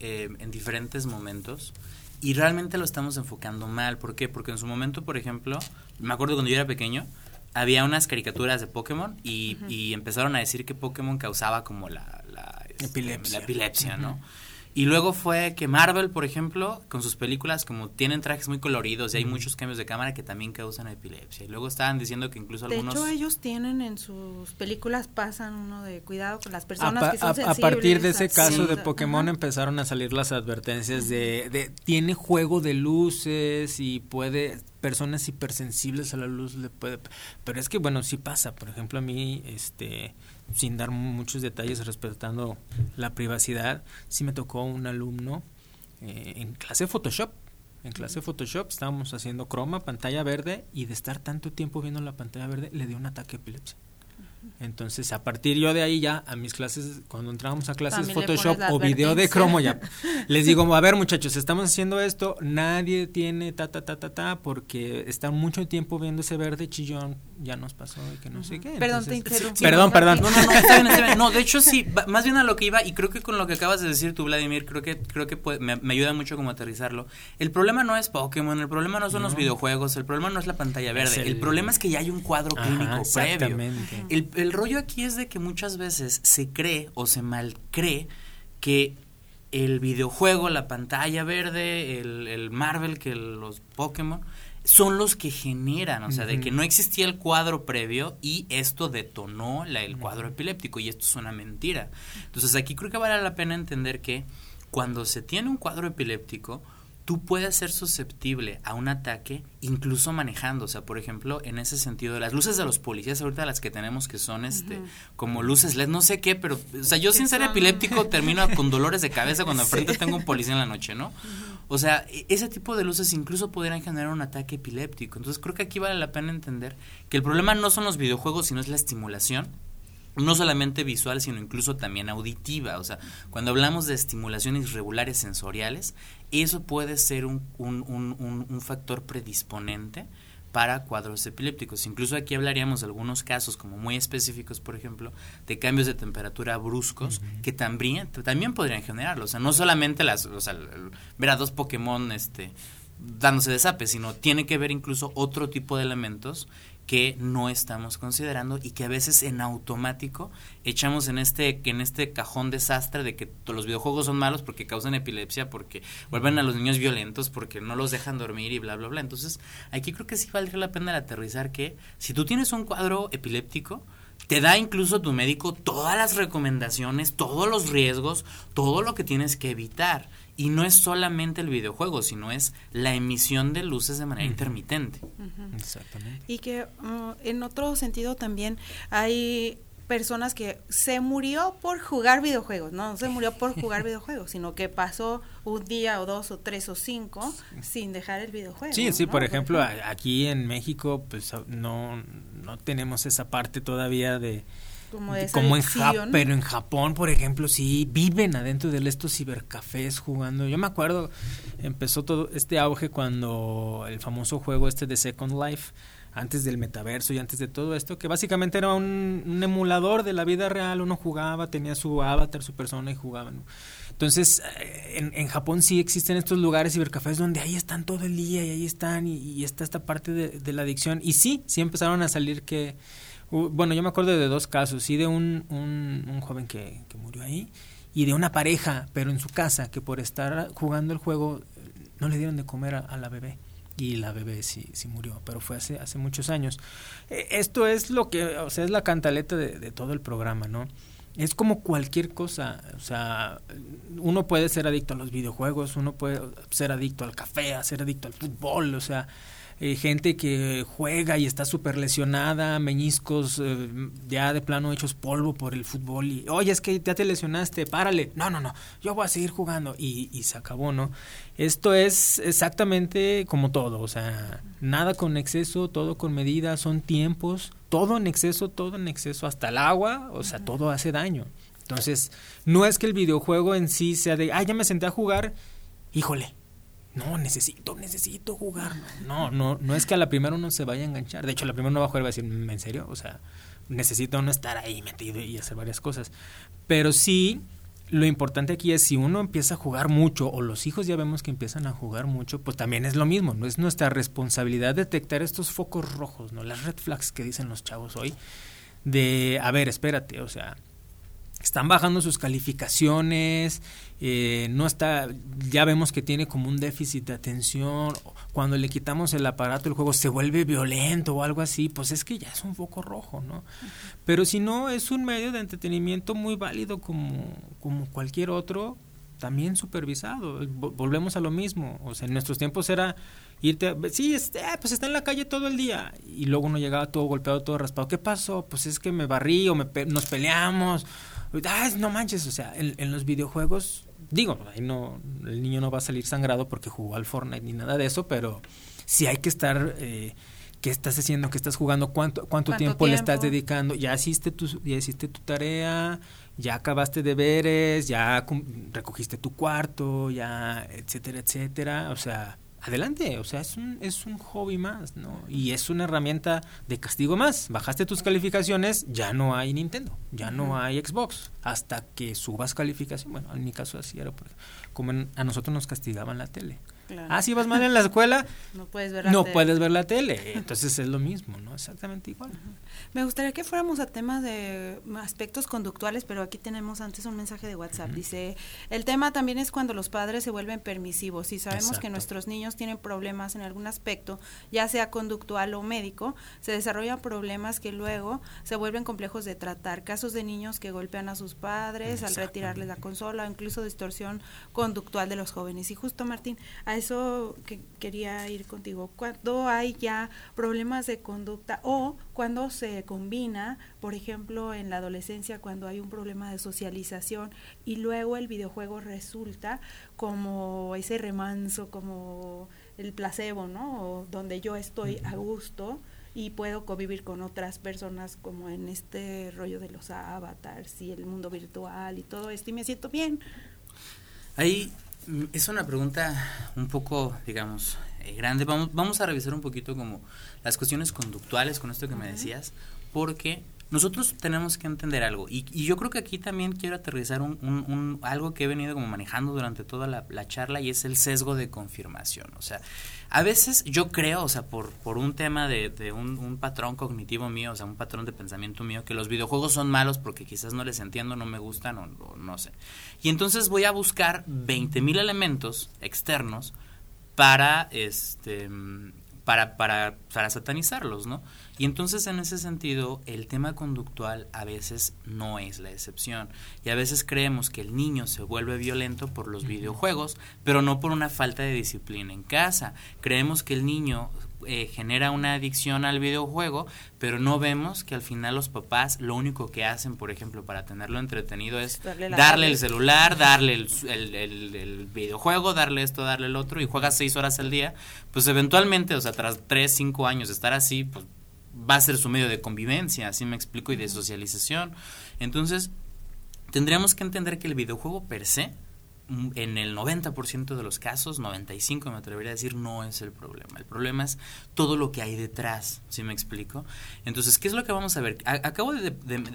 eh, en diferentes momentos y realmente lo estamos enfocando mal. ¿Por qué? Porque en su momento, por ejemplo, me acuerdo cuando yo era pequeño, había unas caricaturas de Pokémon y, empezaron a decir que Pokémon causaba como la, este, epilepsia. la epilepsia, ¿no? Y luego fue que Marvel, por ejemplo, con sus películas, como tienen trajes muy coloridos y hay muchos cambios de cámara que también causan epilepsia. Y luego estaban diciendo que incluso algunos... De hecho, ellos tienen en sus películas, pasan uno de cuidado con las personas a, que son a, a partir de ese caso de Pokémon empezaron a salir las advertencias de, de, tiene juego de luces y puede personas hipersensibles a la luz le puede pero es que bueno sí pasa. Por ejemplo a mí este sin dar muchos detalles respetando la privacidad, sí me tocó un alumno eh, en clase de Photoshop. En clase de Photoshop estábamos haciendo croma, pantalla verde, y de estar tanto tiempo viendo la pantalla verde le dio un ataque de epilepsia. Entonces, a partir yo de ahí ya, a mis clases, cuando entrábamos a clases Photoshop o video de cromo ya, les digo, a ver muchachos, estamos haciendo esto, nadie tiene ta, ta, ta, ta, ta, porque están mucho tiempo viendo ese verde chillón, ya nos pasó y que no sé qué. Perdón, te interrumpí. perdón, perdón. No, no, no, está bien, está bien. No, de hecho sí, más bien a lo que iba, y creo que con lo que acabas de decir tú, Vladimir, creo que, creo que me, me, ayuda mucho como aterrizarlo. El problema no es Pokémon, el problema no son no. los videojuegos, el problema no es la pantalla verde, el, el, problema es que ya hay un cuadro Ajá, clínico previo. El, el rollo aquí es de que muchas veces se cree o se mal cree que el videojuego, la pantalla verde, el, el Marvel, que los Pokémon, son los que generan, o sea, uh -huh. de que no existía el cuadro previo y esto detonó la, el cuadro epiléptico y esto es una mentira. Entonces aquí creo que vale la pena entender que cuando se tiene un cuadro epiléptico, tú puedes ser susceptible a un ataque incluso manejando, o sea, por ejemplo, en ese sentido, las luces de los policías ahorita las que tenemos que son este uh -huh. como luces LED, no sé qué, pero o sea, yo sin ser son? epiléptico termino con dolores de cabeza cuando sí. enfrente tengo un policía en la noche, ¿no? Uh -huh. O sea, e, ese tipo de luces incluso podrían generar un ataque epiléptico. Entonces, creo que aquí vale la pena entender que el problema no son los videojuegos, sino es la estimulación no solamente visual, sino incluso también auditiva. O sea, cuando hablamos de estimulaciones irregulares sensoriales, eso puede ser un, un, un, un, factor predisponente para cuadros epilépticos. Incluso aquí hablaríamos de algunos casos como muy específicos, por ejemplo, de cambios de temperatura bruscos uh -huh. que también, también podrían generarlo. O sea, no solamente las, o sea, ver a dos Pokémon este, dándose de zape, sino tiene que ver incluso otro tipo de elementos que no estamos considerando y que a veces en automático echamos en este en este cajón desastre de que los videojuegos son malos porque causan epilepsia, porque vuelven a los niños violentos, porque no los dejan dormir y bla bla bla. Entonces, aquí creo que sí valdría la pena el aterrizar que si tú tienes un cuadro epiléptico, te da incluso tu médico todas las recomendaciones, todos los riesgos, todo lo que tienes que evitar. Y no es solamente el videojuego, sino es la emisión de luces de manera uh -huh. intermitente. Uh -huh. Exactamente. Y que uh, en otro sentido también hay personas que se murió por jugar videojuegos, no, no se murió por jugar videojuegos, sino que pasó un día o dos o tres o cinco sin dejar el videojuego. Sí, sí, ¿no? por ejemplo, aquí en México pues no, no tenemos esa parte todavía de, como, como en Japón, pero en Japón, por ejemplo, sí viven adentro de estos cibercafés jugando. Yo me acuerdo, empezó todo este auge cuando el famoso juego este de Second Life, antes del metaverso y antes de todo esto, que básicamente era un, un emulador de la vida real, uno jugaba, tenía su avatar, su persona y jugaba. ¿no? Entonces, eh, en, en, Japón sí existen estos lugares cibercafés donde ahí están todo el día y ahí están y, y está esta parte de, de la adicción. Y sí, sí empezaron a salir que bueno, yo me acuerdo de dos casos, sí de un, un, un joven que, que, murió ahí y de una pareja, pero en su casa, que por estar jugando el juego no le dieron de comer a, la bebé y la bebé sí, sí murió, pero fue hace, hace muchos años. Esto es lo que, o sea, es la cantaleta de, de todo el programa, ¿no? Es como cualquier cosa, o sea, uno puede ser adicto a los videojuegos, uno puede ser adicto al café, a ser adicto al fútbol, o sea, eh, gente que juega y está súper lesionada, meñiscos eh, ya de plano hechos polvo por el fútbol y, oye, es que ya te lesionaste, párale. No, no, no, yo voy a seguir jugando y, y se acabó, ¿no? Esto es exactamente como todo, o sea, nada con exceso, todo con medida, son tiempos, todo en exceso, todo en exceso, hasta el agua, o sea, todo hace daño. Entonces, no es que el videojuego en sí sea de, ah, ya me senté a jugar, híjole, no, necesito, necesito jugar. No, no, no es que a la primera uno se vaya a enganchar. De hecho, la primera uno va a jugar y va a decir, ¿en serio? O sea, necesita uno estar ahí metido y hacer varias cosas. Pero sí, lo importante aquí es si uno empieza a jugar mucho o los hijos ya vemos que empiezan a jugar mucho, pues también es lo mismo. No es nuestra responsabilidad detectar estos focos rojos, ¿no? Las red flags que dicen los chavos hoy. De, a ver, espérate, o sea, están bajando sus calificaciones, eh, no está, ya vemos que tiene como un déficit de atención, cuando le quitamos el aparato el juego se vuelve violento o algo así, pues es que ya es un foco rojo, ¿no? Pero si no, es un medio de entretenimiento muy válido como, como cualquier otro, también supervisado. Volvemos a lo mismo, o sea, en nuestros tiempos era irte, sí, este, pues está en la calle todo el día y luego uno llegaba todo golpeado, todo raspado. ¿Qué pasó? Pues es que me barrí o me, nos peleamos no manches, o sea, en, los videojuegos, digo, ahí no, el niño no va a salir sangrado porque jugó al Fortnite ni nada de eso, pero sí hay que estar, eh, ¿qué estás haciendo? ¿Qué estás jugando? ¿Cuánto, cuánto, tiempo, le estás dedicando? ¿Ya hiciste tu, ya hiciste tu tarea? ¿Ya acabaste deberes? ¿Ya recogiste tu cuarto? ¿Ya, etcétera, etcétera? O sea, adelante, o sea, es un, es un hobby más, ¿no? Y es una herramienta de castigo más. Bajaste tus calificaciones, ya no hay Nintendo, ya no hay Xbox, hasta que subas calificación. Bueno, en mi caso así era, porque como a nosotros nos castigaban la tele. Ah, si vas mal en la escuela, no puedes ver la no tele. puedes ver la tele. Entonces es lo mismo, ¿no? Exactamente igual. Me gustaría que fuéramos a temas de aspectos conductuales, pero aquí tenemos antes un mensaje de WhatsApp. Dice, el tema también es cuando los padres se vuelven permisivos. Si sabemos que nuestros niños tienen problemas en algún aspecto, ya sea conductual o médico, se desarrollan problemas que luego se vuelven complejos de tratar. Casos de niños que golpean a sus padres al retirarles la consola, o incluso distorsión conductual de los jóvenes. Y justo, Martín, eso que quería ir contigo. Cuando hay ya problemas de conducta o cuando se combina, por ejemplo, en la adolescencia, cuando hay un problema de socialización y luego el videojuego resulta como ese remanso, como el placebo, ¿no? donde yo estoy a gusto y puedo convivir con otras personas como en este rollo de los avatars y el mundo virtual y todo esto y me siento bien. Ahí es una pregunta un poco, digamos, eh, grande. Vamos, vamos a revisar un poquito como las cuestiones conductuales con esto que me decías, porque nosotros tenemos que entender algo. Y, yo creo que aquí también quiero aterrizar un, un, algo que he venido como manejando durante toda la, la, charla y es el sesgo de confirmación. O sea, a veces yo creo, o sea, por, por un tema de, de un, patrón cognitivo mío, o sea, un patrón de pensamiento mío, que los videojuegos son malos porque quizás no les entiendo, no me gustan o, no sé. Y entonces voy a buscar 20.000 elementos externos para, este, para, para, para satanizarlos, ¿no? Y entonces en ese sentido el tema conductual a veces no es la excepción. Y a veces creemos que el niño se vuelve violento por los videojuegos, pero no por una falta de disciplina en casa. Creemos que el niño eh, genera una adicción al videojuego, pero no vemos que al final los papás lo único que hacen, por ejemplo, para tenerlo entretenido es darle, el celular, darle el, el, videojuego, darle esto, darle el otro, y juega seis horas al día, pues eventualmente, o sea, tras tres, cinco años de estar así, pues va a ser su medio de convivencia, así me explico, y de socialización. Entonces, tendríamos que entender que el videojuego per se, en el 90% de los casos, 95 me atrevería a decir, no es el problema. El problema es todo lo que hay detrás, ¿sí me explico? Entonces, ¿qué es lo que vamos a ver? acabo de,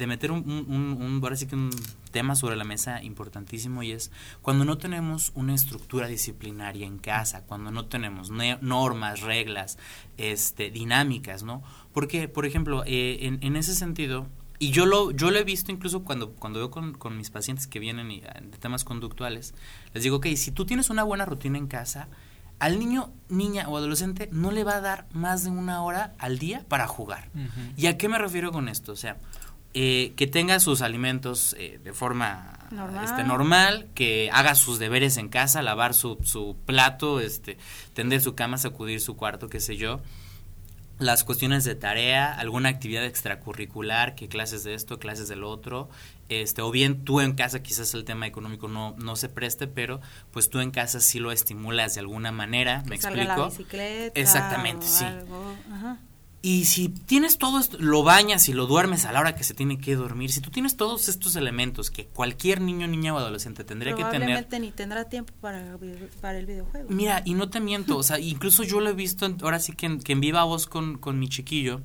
meter un, un, un tema sobre la mesa importantísimo y es cuando no tenemos una estructura disciplinaria en casa, cuando no tenemos normas, reglas, este, dinámicas, ¿no? Porque, por ejemplo, eh, en, ese sentido, y yo lo, yo lo he visto incluso cuando, cuando veo con, con mis pacientes que vienen y, ah, de temas conductuales, les digo, ok, si tú tienes una buena rutina en casa, al niño, niña o adolescente no le va a dar más de una hora al día para jugar. ¿Y a qué me refiero con esto? O sea, eh, que tenga sus alimentos eh, de forma normal. Este, normal, que haga sus deberes en casa, lavar su, su plato, este, tender su cama, sacudir su cuarto, qué sé yo las cuestiones de tarea, alguna actividad extracurricular, que clases de esto, clases del otro, este, o bien tú en casa quizás el tema económico no, no se preste, pero pues tú en casa sí lo estimulas de alguna manera, ¿me explico? La bicicleta Exactamente, sí. Ajá. Y si tienes todo esto, lo bañas y lo duermes a la hora que se tiene que dormir, si tú tienes todos estos elementos que cualquier niño, niña o adolescente tendría que tener... Probablemente ni tendrá tiempo para, para, el videojuego. Mira, y no te miento, o sea, incluso yo lo he visto, ahora sí que en, que en viva voz con, con mi chiquillo,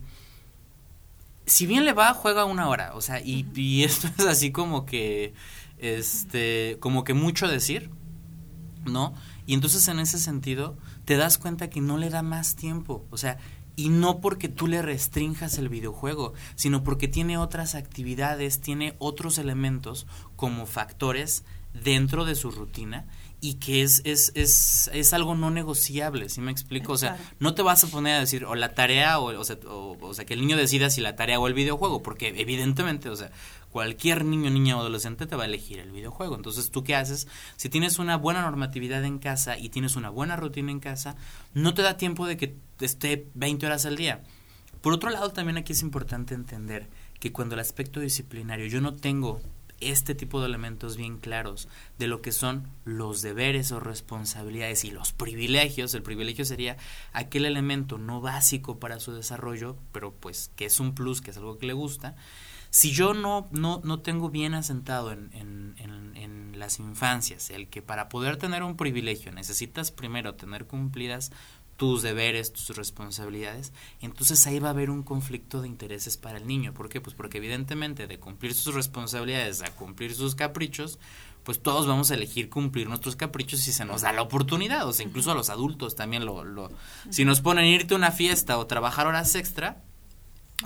si bien le va, juega una hora, o sea, y, y esto es así como que, este, como que mucho decir, ¿no? Y entonces en ese sentido te das cuenta que no le da más tiempo, o sea, y no porque tú le restrinjas el videojuego, sino porque tiene otras actividades, tiene otros elementos como factores dentro de su rutina y que es, es, es, es algo no negociable, ¿sí me explico? O sea, no te vas a poner a decir o la tarea o, o, sea, o, o sea, que el niño decida si la tarea o el videojuego, porque evidentemente, o sea, cualquier niño, niña o adolescente te va a elegir el videojuego. Entonces, ¿tú qué haces? Si tienes una buena normatividad en casa y tienes una buena rutina en casa, no te da tiempo de que esté 20 horas al día. Por otro lado, también aquí es importante entender que cuando el aspecto disciplinario yo no tengo este tipo de elementos bien claros de lo que son los deberes o responsabilidades y los privilegios. El privilegio sería aquel elemento no básico para su desarrollo, pero pues que es un plus, que es algo que le gusta. Si yo no, no, no tengo bien asentado en, en, en, las infancias el que para poder tener un privilegio necesitas primero tener cumplidas tus deberes, tus responsabilidades, entonces ahí va a haber un conflicto de intereses para el niño. ¿Por qué? Pues porque evidentemente de cumplir sus responsabilidades a cumplir sus caprichos, pues todos vamos a elegir cumplir nuestros caprichos si se nos da la oportunidad, o sea, incluso a los adultos también lo... lo si nos ponen irte a una fiesta o trabajar horas extra,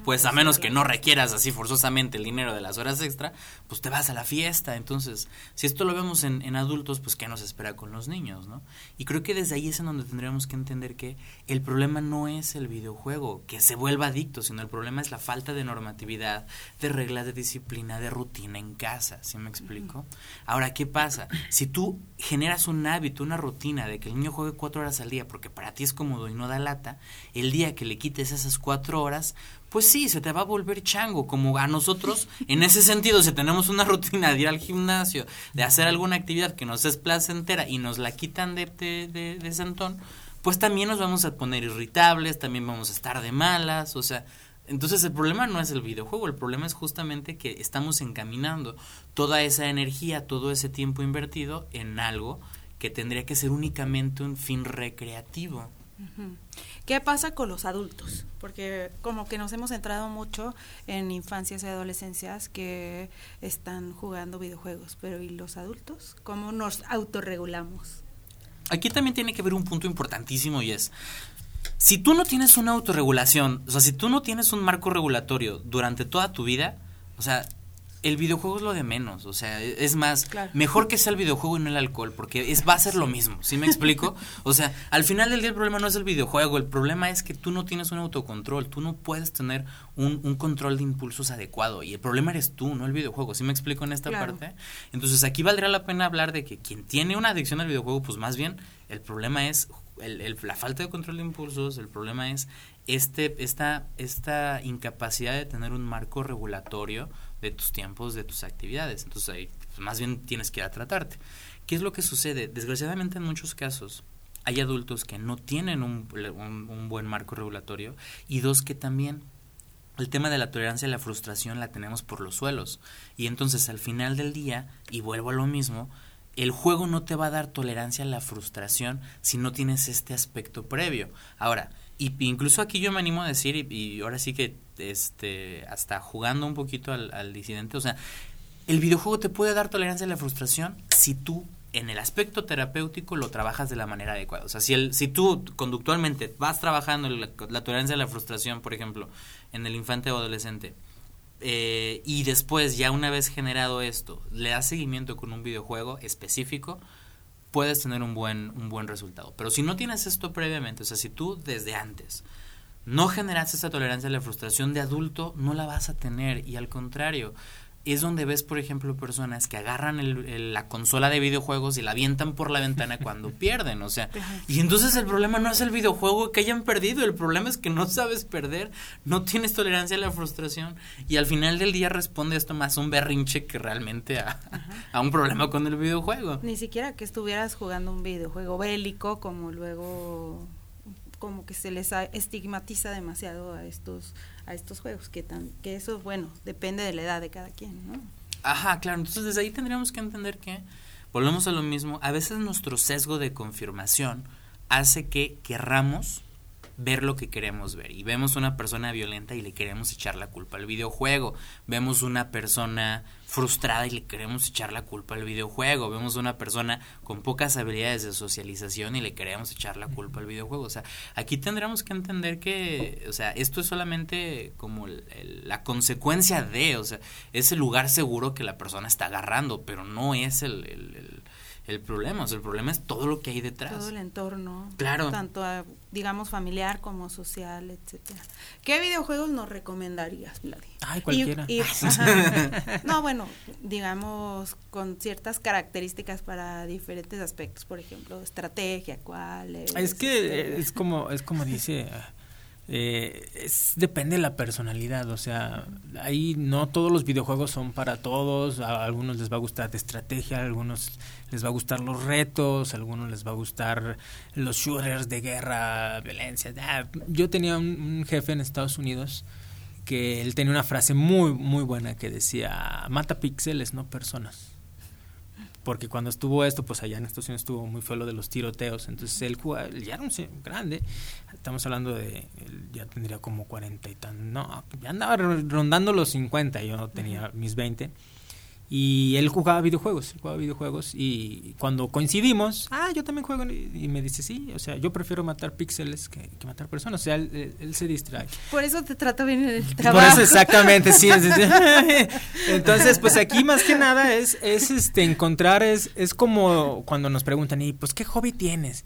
pues a menos que no requieras así forzosamente el dinero de las horas extra, pues te vas a la fiesta. Entonces, si esto lo vemos en, en, adultos, pues ¿qué nos espera con los niños, no? Y creo que desde ahí es en donde tendríamos que entender que el problema no es el videojuego, que se vuelva adicto, sino el problema es la falta de normatividad, de reglas de disciplina, de rutina en casa, ¿sí me explico? Ahora, ¿qué pasa? Si tú generas un hábito, una rutina de que el niño juegue cuatro horas al día porque para ti es cómodo y no da lata, el día que le quites esas cuatro horas, pues sí, se te va a volver chango, como a nosotros, en ese sentido, si tenemos una rutina de ir al gimnasio, de hacer alguna actividad que nos es placentera y nos la quitan de, de, de, de sentón, pues también nos vamos a poner irritables, también vamos a estar de malas, o sea, entonces el problema no es el videojuego, el problema es justamente que estamos encaminando toda esa energía, todo ese tiempo invertido en algo que tendría que ser únicamente un fin recreativo. ¿Qué pasa con los adultos? Porque como que nos hemos centrado mucho en infancias y adolescencias que están jugando videojuegos, pero ¿y los adultos? ¿Cómo nos autorregulamos? Aquí también tiene que haber un punto importantísimo y es, si tú no tienes una autorregulación, o sea, si tú no tienes un marco regulatorio durante toda tu vida, o sea, el videojuego es lo de menos, o sea, es más, claro. mejor que sea el videojuego y no el alcohol, porque es va a ser lo mismo, ¿sí me explico? O sea, al final del día el problema no es el videojuego, el problema es que tú no tienes un autocontrol, tú no puedes tener un, un control de impulsos adecuado, y el problema eres tú, no el videojuego, ¿sí me explico en esta claro. parte? Entonces aquí valdría la pena hablar de que quien tiene una adicción al videojuego, pues más bien el problema es el, el, la falta de control de impulsos, el problema es este, esta, esta incapacidad de tener un marco regulatorio de tus tiempos, de tus actividades. Entonces ahí pues, más bien tienes que ir a tratarte. ¿Qué es lo que sucede? Desgraciadamente en muchos casos hay adultos que no tienen un, un, un buen marco regulatorio y dos que también el tema de la tolerancia y la frustración la tenemos por los suelos. Y entonces al final del día, y vuelvo a lo mismo, el juego no te va a dar tolerancia a la frustración si no tienes este aspecto previo. Ahora, y incluso aquí yo me animo a decir, y, y ahora sí que este hasta jugando un poquito al, disidente, o sea, el videojuego te puede dar tolerancia a la frustración si tú en el aspecto terapéutico lo trabajas de la manera adecuada. O sea, si, tú conductualmente vas trabajando la, la tolerancia a la frustración, por ejemplo, en el infante o adolescente, eh, y después, ya una vez generado esto, le das seguimiento con un videojuego específico, puedes tener un buen, un buen resultado. Pero si no tienes esto previamente, o sea, si tú desde antes no generas esa tolerancia a la frustración de adulto, no la vas a tener. Y al contrario, es donde ves, por ejemplo, personas que agarran el, el, la consola de videojuegos y la avientan por la ventana cuando pierden, o sea, y entonces el problema no es el videojuego que hayan perdido, el problema es que no sabes perder, no tienes tolerancia a la frustración y al final del día responde esto más a un berrinche que realmente a, a un problema con el videojuego. Ni siquiera que estuvieras jugando un videojuego bélico como luego como que se les estigmatiza demasiado a estos a estos juegos que tan que eso bueno depende de la edad de cada quien no ajá claro. Entonces desde ahí tendríamos que entender que volvemos a lo mismo a veces nuestro sesgo de confirmación hace que querramos ver lo que queremos ver. Y vemos una persona violenta y le queremos echar la culpa al videojuego. Vemos una persona frustrada y le queremos echar la culpa al videojuego. Vemos una persona con pocas habilidades de socialización y le queremos echar la culpa al videojuego. O sea, aquí tendremos que entender que, o sea, esto es solamente como la consecuencia de, o sea, es el lugar seguro que la persona está agarrando, pero no es el el problema. O sea, el problema es todo lo que hay detrás. Todo el entorno. Claro. Tanto, digamos, familiar como social, etcétera. ¿Qué videojuegos nos recomendarías, Vladi? Ay, cualquiera. no, bueno, digamos, con ciertas características para diferentes aspectos. Por ejemplo, estrategia, cuáles. Es que es como, es como dice eh, es, depende de la personalidad, o sea, ahí no todos los videojuegos son para todos, a algunos les va a gustar de estrategia, a algunos les va a gustar los retos, a algunos les va a gustar los shooters de guerra, violencia. Ah, yo tenía un, jefe en Estados Unidos que él tenía una frase muy, muy buena que decía, mata píxeles, no personas porque cuando estuvo esto, pues allá en Estados Unidos estuvo muy feo lo de los tiroteos, entonces él jugaba, ya era un grande, estamos hablando de, ya tendría como 40 y tan, no, ya andaba rondando los 50, yo tenía mis 20, y él jugaba videojuegos, jugaba videojuegos y cuando coincidimos, ah, yo también juego y me dice, sí, o sea, yo prefiero matar píxeles que, matar personas, o sea, él, se distrae. Por eso te trato bien en el trabajo. Por eso exactamente, sí. Entonces, pues aquí más que nada es, es este, encontrar, es, es como cuando nos preguntan, y pues, ¿qué hobby tienes?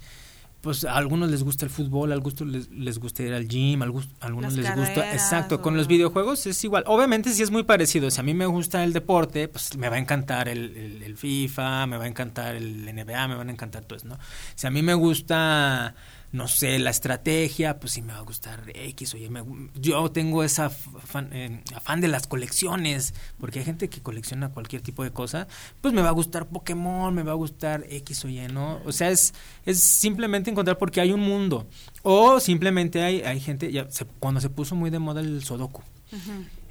Pues a algunos les gusta el fútbol, a algunos les, les gusta ir al gym, a algunos les gusta, exacto, con los videojuegos es igual. Obviamente sí es muy parecido, si a mí me gusta el deporte, pues me va a encantar el, el FIFA, me va a encantar el NBA, me van a encantar todo eso, ¿no? Si a mí me gusta no sé, la estrategia, pues sí me va a gustar X, oye, me, yo tengo esa eh, afán, de las colecciones, porque hay gente que colecciona cualquier tipo de cosa, pues me va a gustar Pokémon, me va a gustar X o Y, ¿no? O sea, es, es simplemente encontrar porque hay un mundo, o simplemente hay, hay gente, ya cuando se puso muy de moda el Sudoku,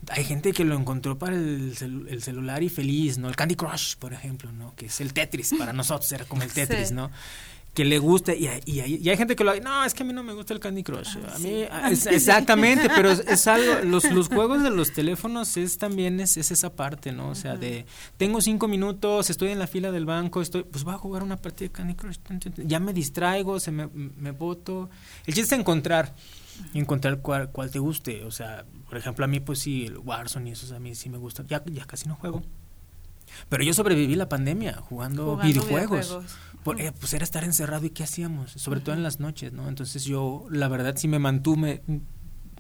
Hay gente que lo encontró para el, el, celular y feliz, ¿no? El Candy Crush, por ejemplo, ¿no? Que es el Tetris, para nosotros era como el Tetris, ¿no? Que le guste y, y, y, hay gente que lo no es que a mí no me gusta el Candy Crush ah, a mí exactamente pero es, algo los, los juegos de los teléfonos es también es, es esa parte no o sea de tengo cinco minutos estoy en la fila del banco estoy pues voy a jugar una partida de Candy Crush ya me distraigo se me, me voto el chiste es encontrar encontrar cuál, cuál te guste. O sea por ejemplo a mí pues sí el Warzone y eso a mí sí me gusta ya ya casi no juego. Pero yo sobreviví la pandemia jugando, videojuegos. Eh, pues era estar encerrado y qué hacíamos, sobre todo en las noches, ¿no? Entonces yo, la verdad, sí me mantuve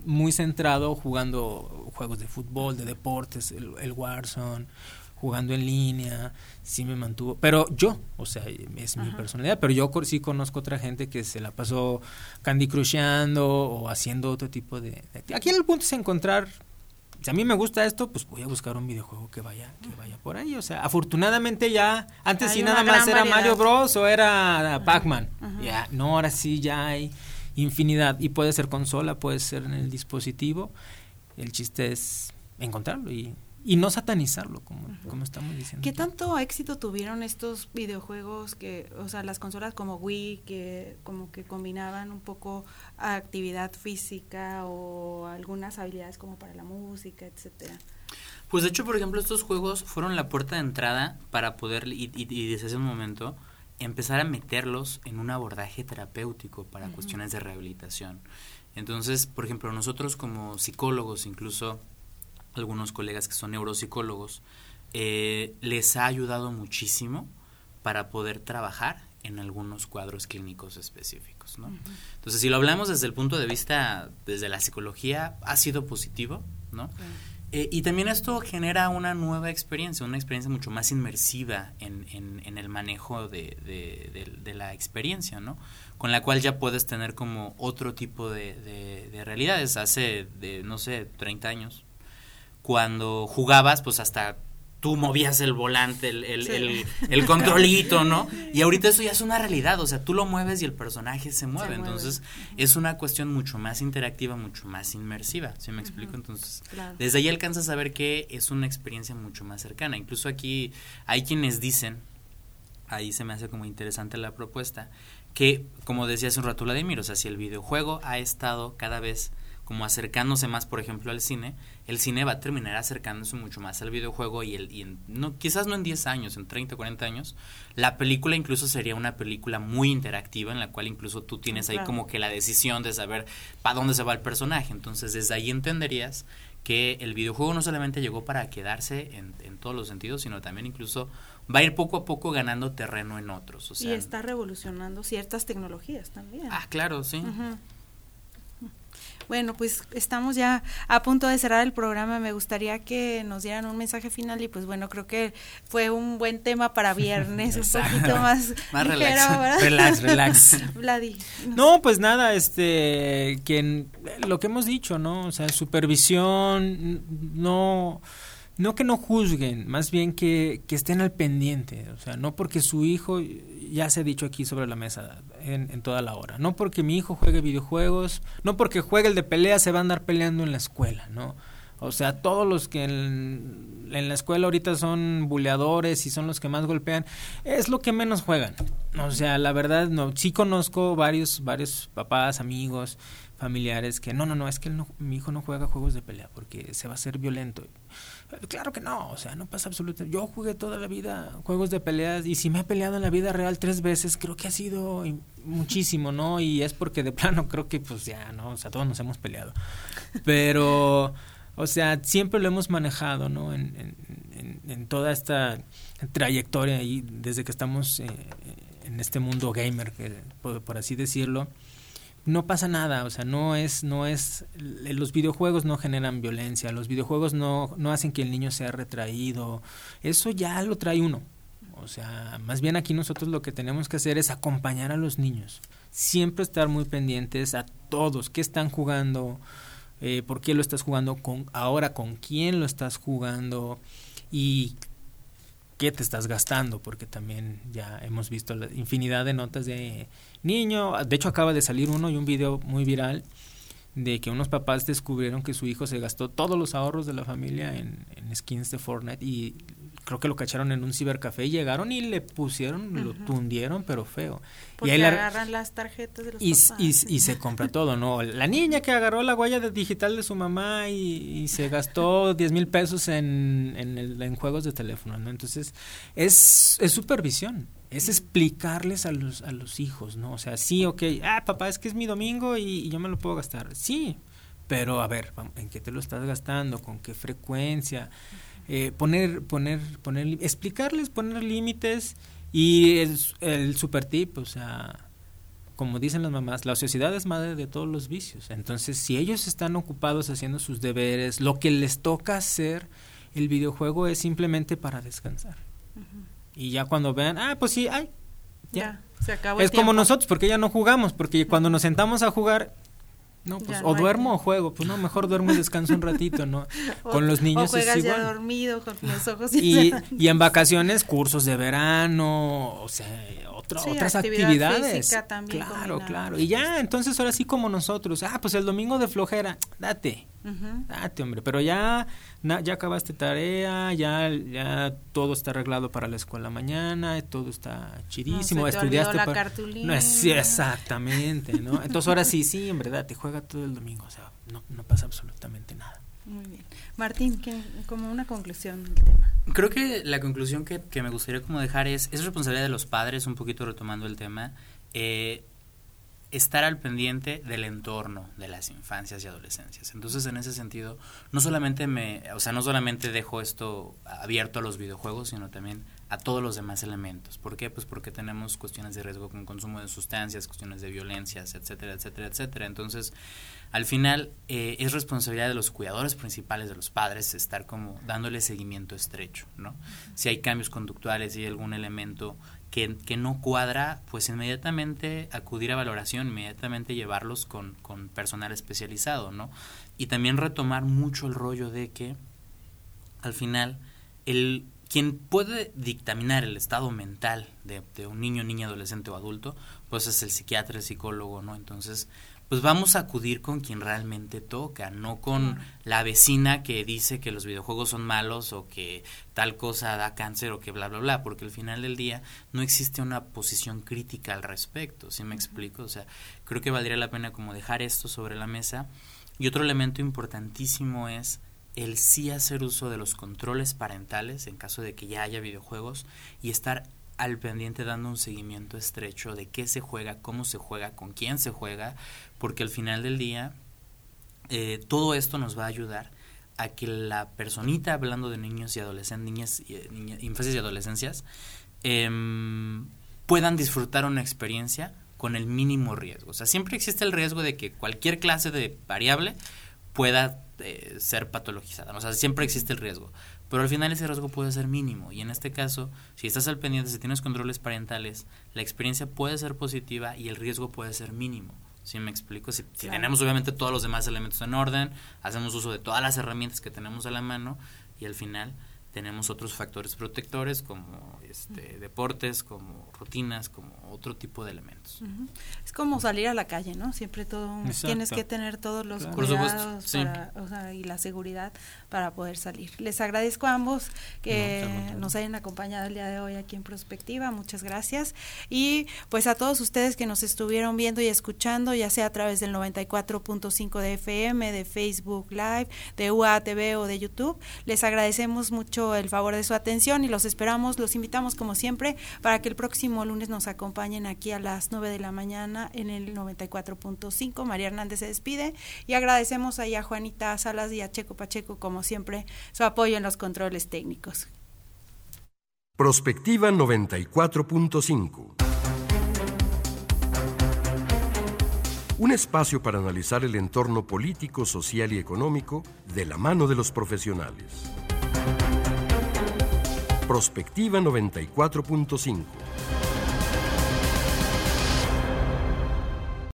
muy centrado jugando juegos de fútbol, de deportes, el, Warzone, jugando en línea, sí me mantuvo. Pero yo, o sea, es mi personalidad, pero yo sí conozco otra gente que se la pasó Candy Crushando o haciendo otro tipo de, de... Aquí el punto es encontrar si a mí me gusta esto, pues voy a buscar un videojuego que vaya, que vaya por ahí. O sea, afortunadamente ya, antes sí nada más era Mario Bros o era Pac-Man. Ya, no, ahora sí ya hay infinidad. Y puede ser consola, puede ser en el dispositivo. El chiste es encontrarlo y y no satanizarlo como, como estamos diciendo. ¿Qué tanto éxito tuvieron estos videojuegos que, o sea, las consolas como Wii que como que combinaban un poco actividad física o algunas habilidades como para la música, etcétera? Pues de hecho, por ejemplo, estos juegos fueron la puerta de entrada para poder y, y, desde ese momento empezar a meterlos en un abordaje terapéutico para cuestiones de rehabilitación. Entonces, por ejemplo, nosotros como psicólogos incluso algunos colegas que son neuropsicólogos, eh, les ha ayudado muchísimo para poder trabajar en algunos cuadros clínicos específicos. ¿no? Entonces, si lo hablamos desde el punto de vista, desde la psicología, ha sido positivo, ¿no? Eh, y también esto genera una nueva experiencia, una experiencia mucho más inmersiva en, en, el manejo de, de, de, la experiencia, ¿no? Con la cual ya puedes tener como otro tipo de, de realidades. Hace, de, no sé, 30 años, cuando jugabas, pues hasta tú movías el volante, el, el, controlito, ¿no? Y ahorita eso ya es una realidad, o sea, tú lo mueves y el personaje se mueve, entonces es una cuestión mucho más interactiva, mucho más inmersiva, ¿sí me explico? Entonces, desde ahí alcanzas a ver que es una experiencia mucho más cercana, incluso aquí hay quienes dicen, ahí se me hace como interesante la propuesta, que, como decía hace un rato Vladimir, o sea, si el videojuego ha estado cada vez como acercándose más, por ejemplo, al cine, el cine va a terminar acercándose mucho más al videojuego y, el, y en, no, quizás no en 10 años, en 30, 40 años, la película incluso sería una película muy interactiva en la cual incluso tú tienes ahí como que la decisión de saber para dónde se va el personaje. Entonces, desde ahí entenderías que el videojuego no solamente llegó para quedarse en, en todos los sentidos, sino también incluso va a ir poco a poco ganando terreno en otros. O sea, y está revolucionando ciertas tecnologías también. Ah, claro, sí. Bueno, pues estamos ya a punto de cerrar el programa. Me gustaría que nos dieran un mensaje final y pues bueno, creo que fue un buen tema para viernes, un poquito más, más ligero, relax. Relax, Vladi, no, pues nada, este, que lo que hemos dicho, ¿no? O sea, supervisión, no no que no juzguen, más bien que, que, estén al pendiente, o sea, no porque su hijo, ya se ha dicho aquí sobre la mesa en, en, toda la hora, no porque mi hijo juegue videojuegos, no porque juegue el de pelea se va a andar peleando en la escuela, ¿no? O sea, todos los que en, la escuela ahorita son buleadores y son los que más golpean, es lo que menos juegan. O sea, la verdad, no, sí conozco varios, varios papás, amigos, familiares que no, no, no, es que no, mi hijo no juega juegos de pelea porque se va a ser violento. Claro que no, o sea, no pasa absolutamente. Yo jugué toda la vida juegos de peleas y si me he peleado en la vida real tres veces, creo que ha sido muchísimo, ¿no? Y es porque de plano creo que pues ya, ¿no? O sea, todos nos hemos peleado. Pero, o sea, siempre lo hemos manejado, ¿no? En, en, en toda esta trayectoria y desde que estamos eh, en este mundo gamer, que, por, por así decirlo no pasa nada, o sea, no es, no es, los videojuegos no generan violencia, los videojuegos no, no hacen que el niño sea retraído, eso ya lo trae uno. O sea, más bien aquí nosotros lo que tenemos que hacer es acompañar a los niños, siempre estar muy pendientes a todos, qué están jugando, eh, por qué lo estás jugando, con, ahora con quién lo estás jugando y qué te estás gastando, porque también ya hemos visto la infinidad de notas de niño, de hecho acaba de salir uno y un video muy viral de que unos papás descubrieron que su hijo se gastó todos los ahorros de la familia en, en skins de Fortnite y creo que lo cacharon en un cibercafé y llegaron y le pusieron, lo tundieron, pero feo. Porque y ahí agarran las tarjetas de los y, papás. Y, y, se compra todo, ¿no? La niña que agarró la huella de digital de su mamá y, y se gastó 10 mil pesos en, en, el, en, juegos de teléfono, ¿no? Entonces, es, es supervisión. Es explicarles a los, a los hijos, ¿no? O sea, sí, ok, ah, papá, es que es mi domingo y, y yo me lo puedo gastar. Sí, pero a ver, ¿en qué te lo estás gastando? ¿Con qué frecuencia? Eh, poner, poner, poner, explicarles, poner límites y el, el super tip, o sea, como dicen las mamás, la ociosidad es madre de todos los vicios. Entonces, si ellos están ocupados haciendo sus deberes, lo que les toca hacer, el videojuego es simplemente para descansar. Uh -huh. Y ya cuando vean, ah, pues sí, ay, ya. ya se acabó es el como nosotros, porque ya no jugamos, porque cuando nos sentamos a jugar, no, pues Ya o duermo o juego, pues no, mejor duermo y descanso un ratito, ¿no? O- Con los niños o juegas es ya igual. dormido con los ojos Y, cerrados. y en vacaciones, cursos de verano, o sea, otra- Sí, otras actividad actividades. física también claro, combinada. claro. Y ya, entonces ahora sí como nosotros, ah, pues el domingo de flojera, date, Date, hombre, pero ya, na- ya acabaste tarea, ya, ya todo está arreglado para la escuela mañana, todo está chidísimo, No, se te estudiaste la para- cartulina. No, es- sí, exactamente, ¿no? Entonces ahora sí, sí, hombre, date, juega todo el domingo, o sea, no, no pasa absolutamente nada. Muy bien. Martín, ¿qué- como una conclusión del tema. Creo que la conclusión que, que me gustaría como dejar es, es responsabilidad de los padres, un poquito retomando el tema, eh, estar al pendiente del entorno de las infancias y adolescencias. Entonces, en ese sentido, no solamente me, o sea, no solamente dejo esto abierto a los videojuegos, sino también a todos los demás elementos. ¿Por qué? Pues porque tenemos cuestiones de riesgo con consumo de sustancias, cuestiones de violencias, etcétera, etcétera, etcétera. Entonces, al final eh, es responsabilidad de los cuidadores principales de los padres estar como dándole seguimiento estrecho, ¿no? Si hay cambios conductuales, si hay algún elemento que, no cuadra, pues inmediatamente acudir a valoración, inmediatamente llevarlos con, con personal especializado, ¿no? Y también retomar mucho el rollo de que al final el quien puede dictaminar el estado mental de, de un niño, niña, adolescente o adulto, pues es el psiquiatra, el psicólogo, ¿no? Entonces, pues vamos a acudir con quien realmente toca, no con la vecina que dice que los videojuegos son malos o que tal cosa da cáncer o que bla, bla, bla, porque al final del día no existe una posición crítica al respecto, ¿sí me explico? O sea, creo que valdría la pena como dejar esto sobre la mesa. Y otro elemento importantísimo es el sí hacer uso de los controles parentales en caso de que ya haya videojuegos y estar al pendiente dando un seguimiento estrecho de qué se juega, cómo se juega, con quién se juega, porque al final del día eh, todo esto nos va a ayudar a que la personita, hablando de niños y adolescentes, niñas, eh, infancias y adolescencias, em, puedan disfrutar una experiencia con el mínimo riesgo. O sea, siempre existe el riesgo de que cualquier clase de variable pueda eh, ser patologizada. O sea, siempre existe el riesgo. Pero al final ese riesgo puede ser mínimo y en este caso, si estás al pendiente, si tienes controles parentales, la experiencia puede ser positiva y el riesgo puede ser mínimo. ¿Sí me explico? Si, tenemos obviamente todos los demás elementos en orden, hacemos uso de todas las herramientas que tenemos a la mano y al final tenemos otros factores protectores como este, deportes, como rutinas, como otro tipo de elementos. Es como salir a la calle, ¿no? Siempre todo tienes que tener todos los cuidados y la seguridad para poder salir. Les agradezco a ambos que nos hayan acompañado el día de hoy aquí en Prospectiva, muchas gracias. Y pues a todos ustedes que nos estuvieron viendo y escuchando, ya sea a través del 94.5 de FM, de Facebook Live, de UATV o de YouTube, les agradecemos el favor de su atención y los esperamos, los invitamos como siempre para que el próximo lunes nos acompañen aquí a las 9 de la mañana en el 94.5. María Hernández se despide y agradecemos ahí a Juanita Salas y a Checo Pacheco como siempre su apoyo en los controles técnicos. Prospectiva 94.5 Un espacio para analizar el entorno político, social y económico de la mano de los profesionales. Prospectiva 94.5.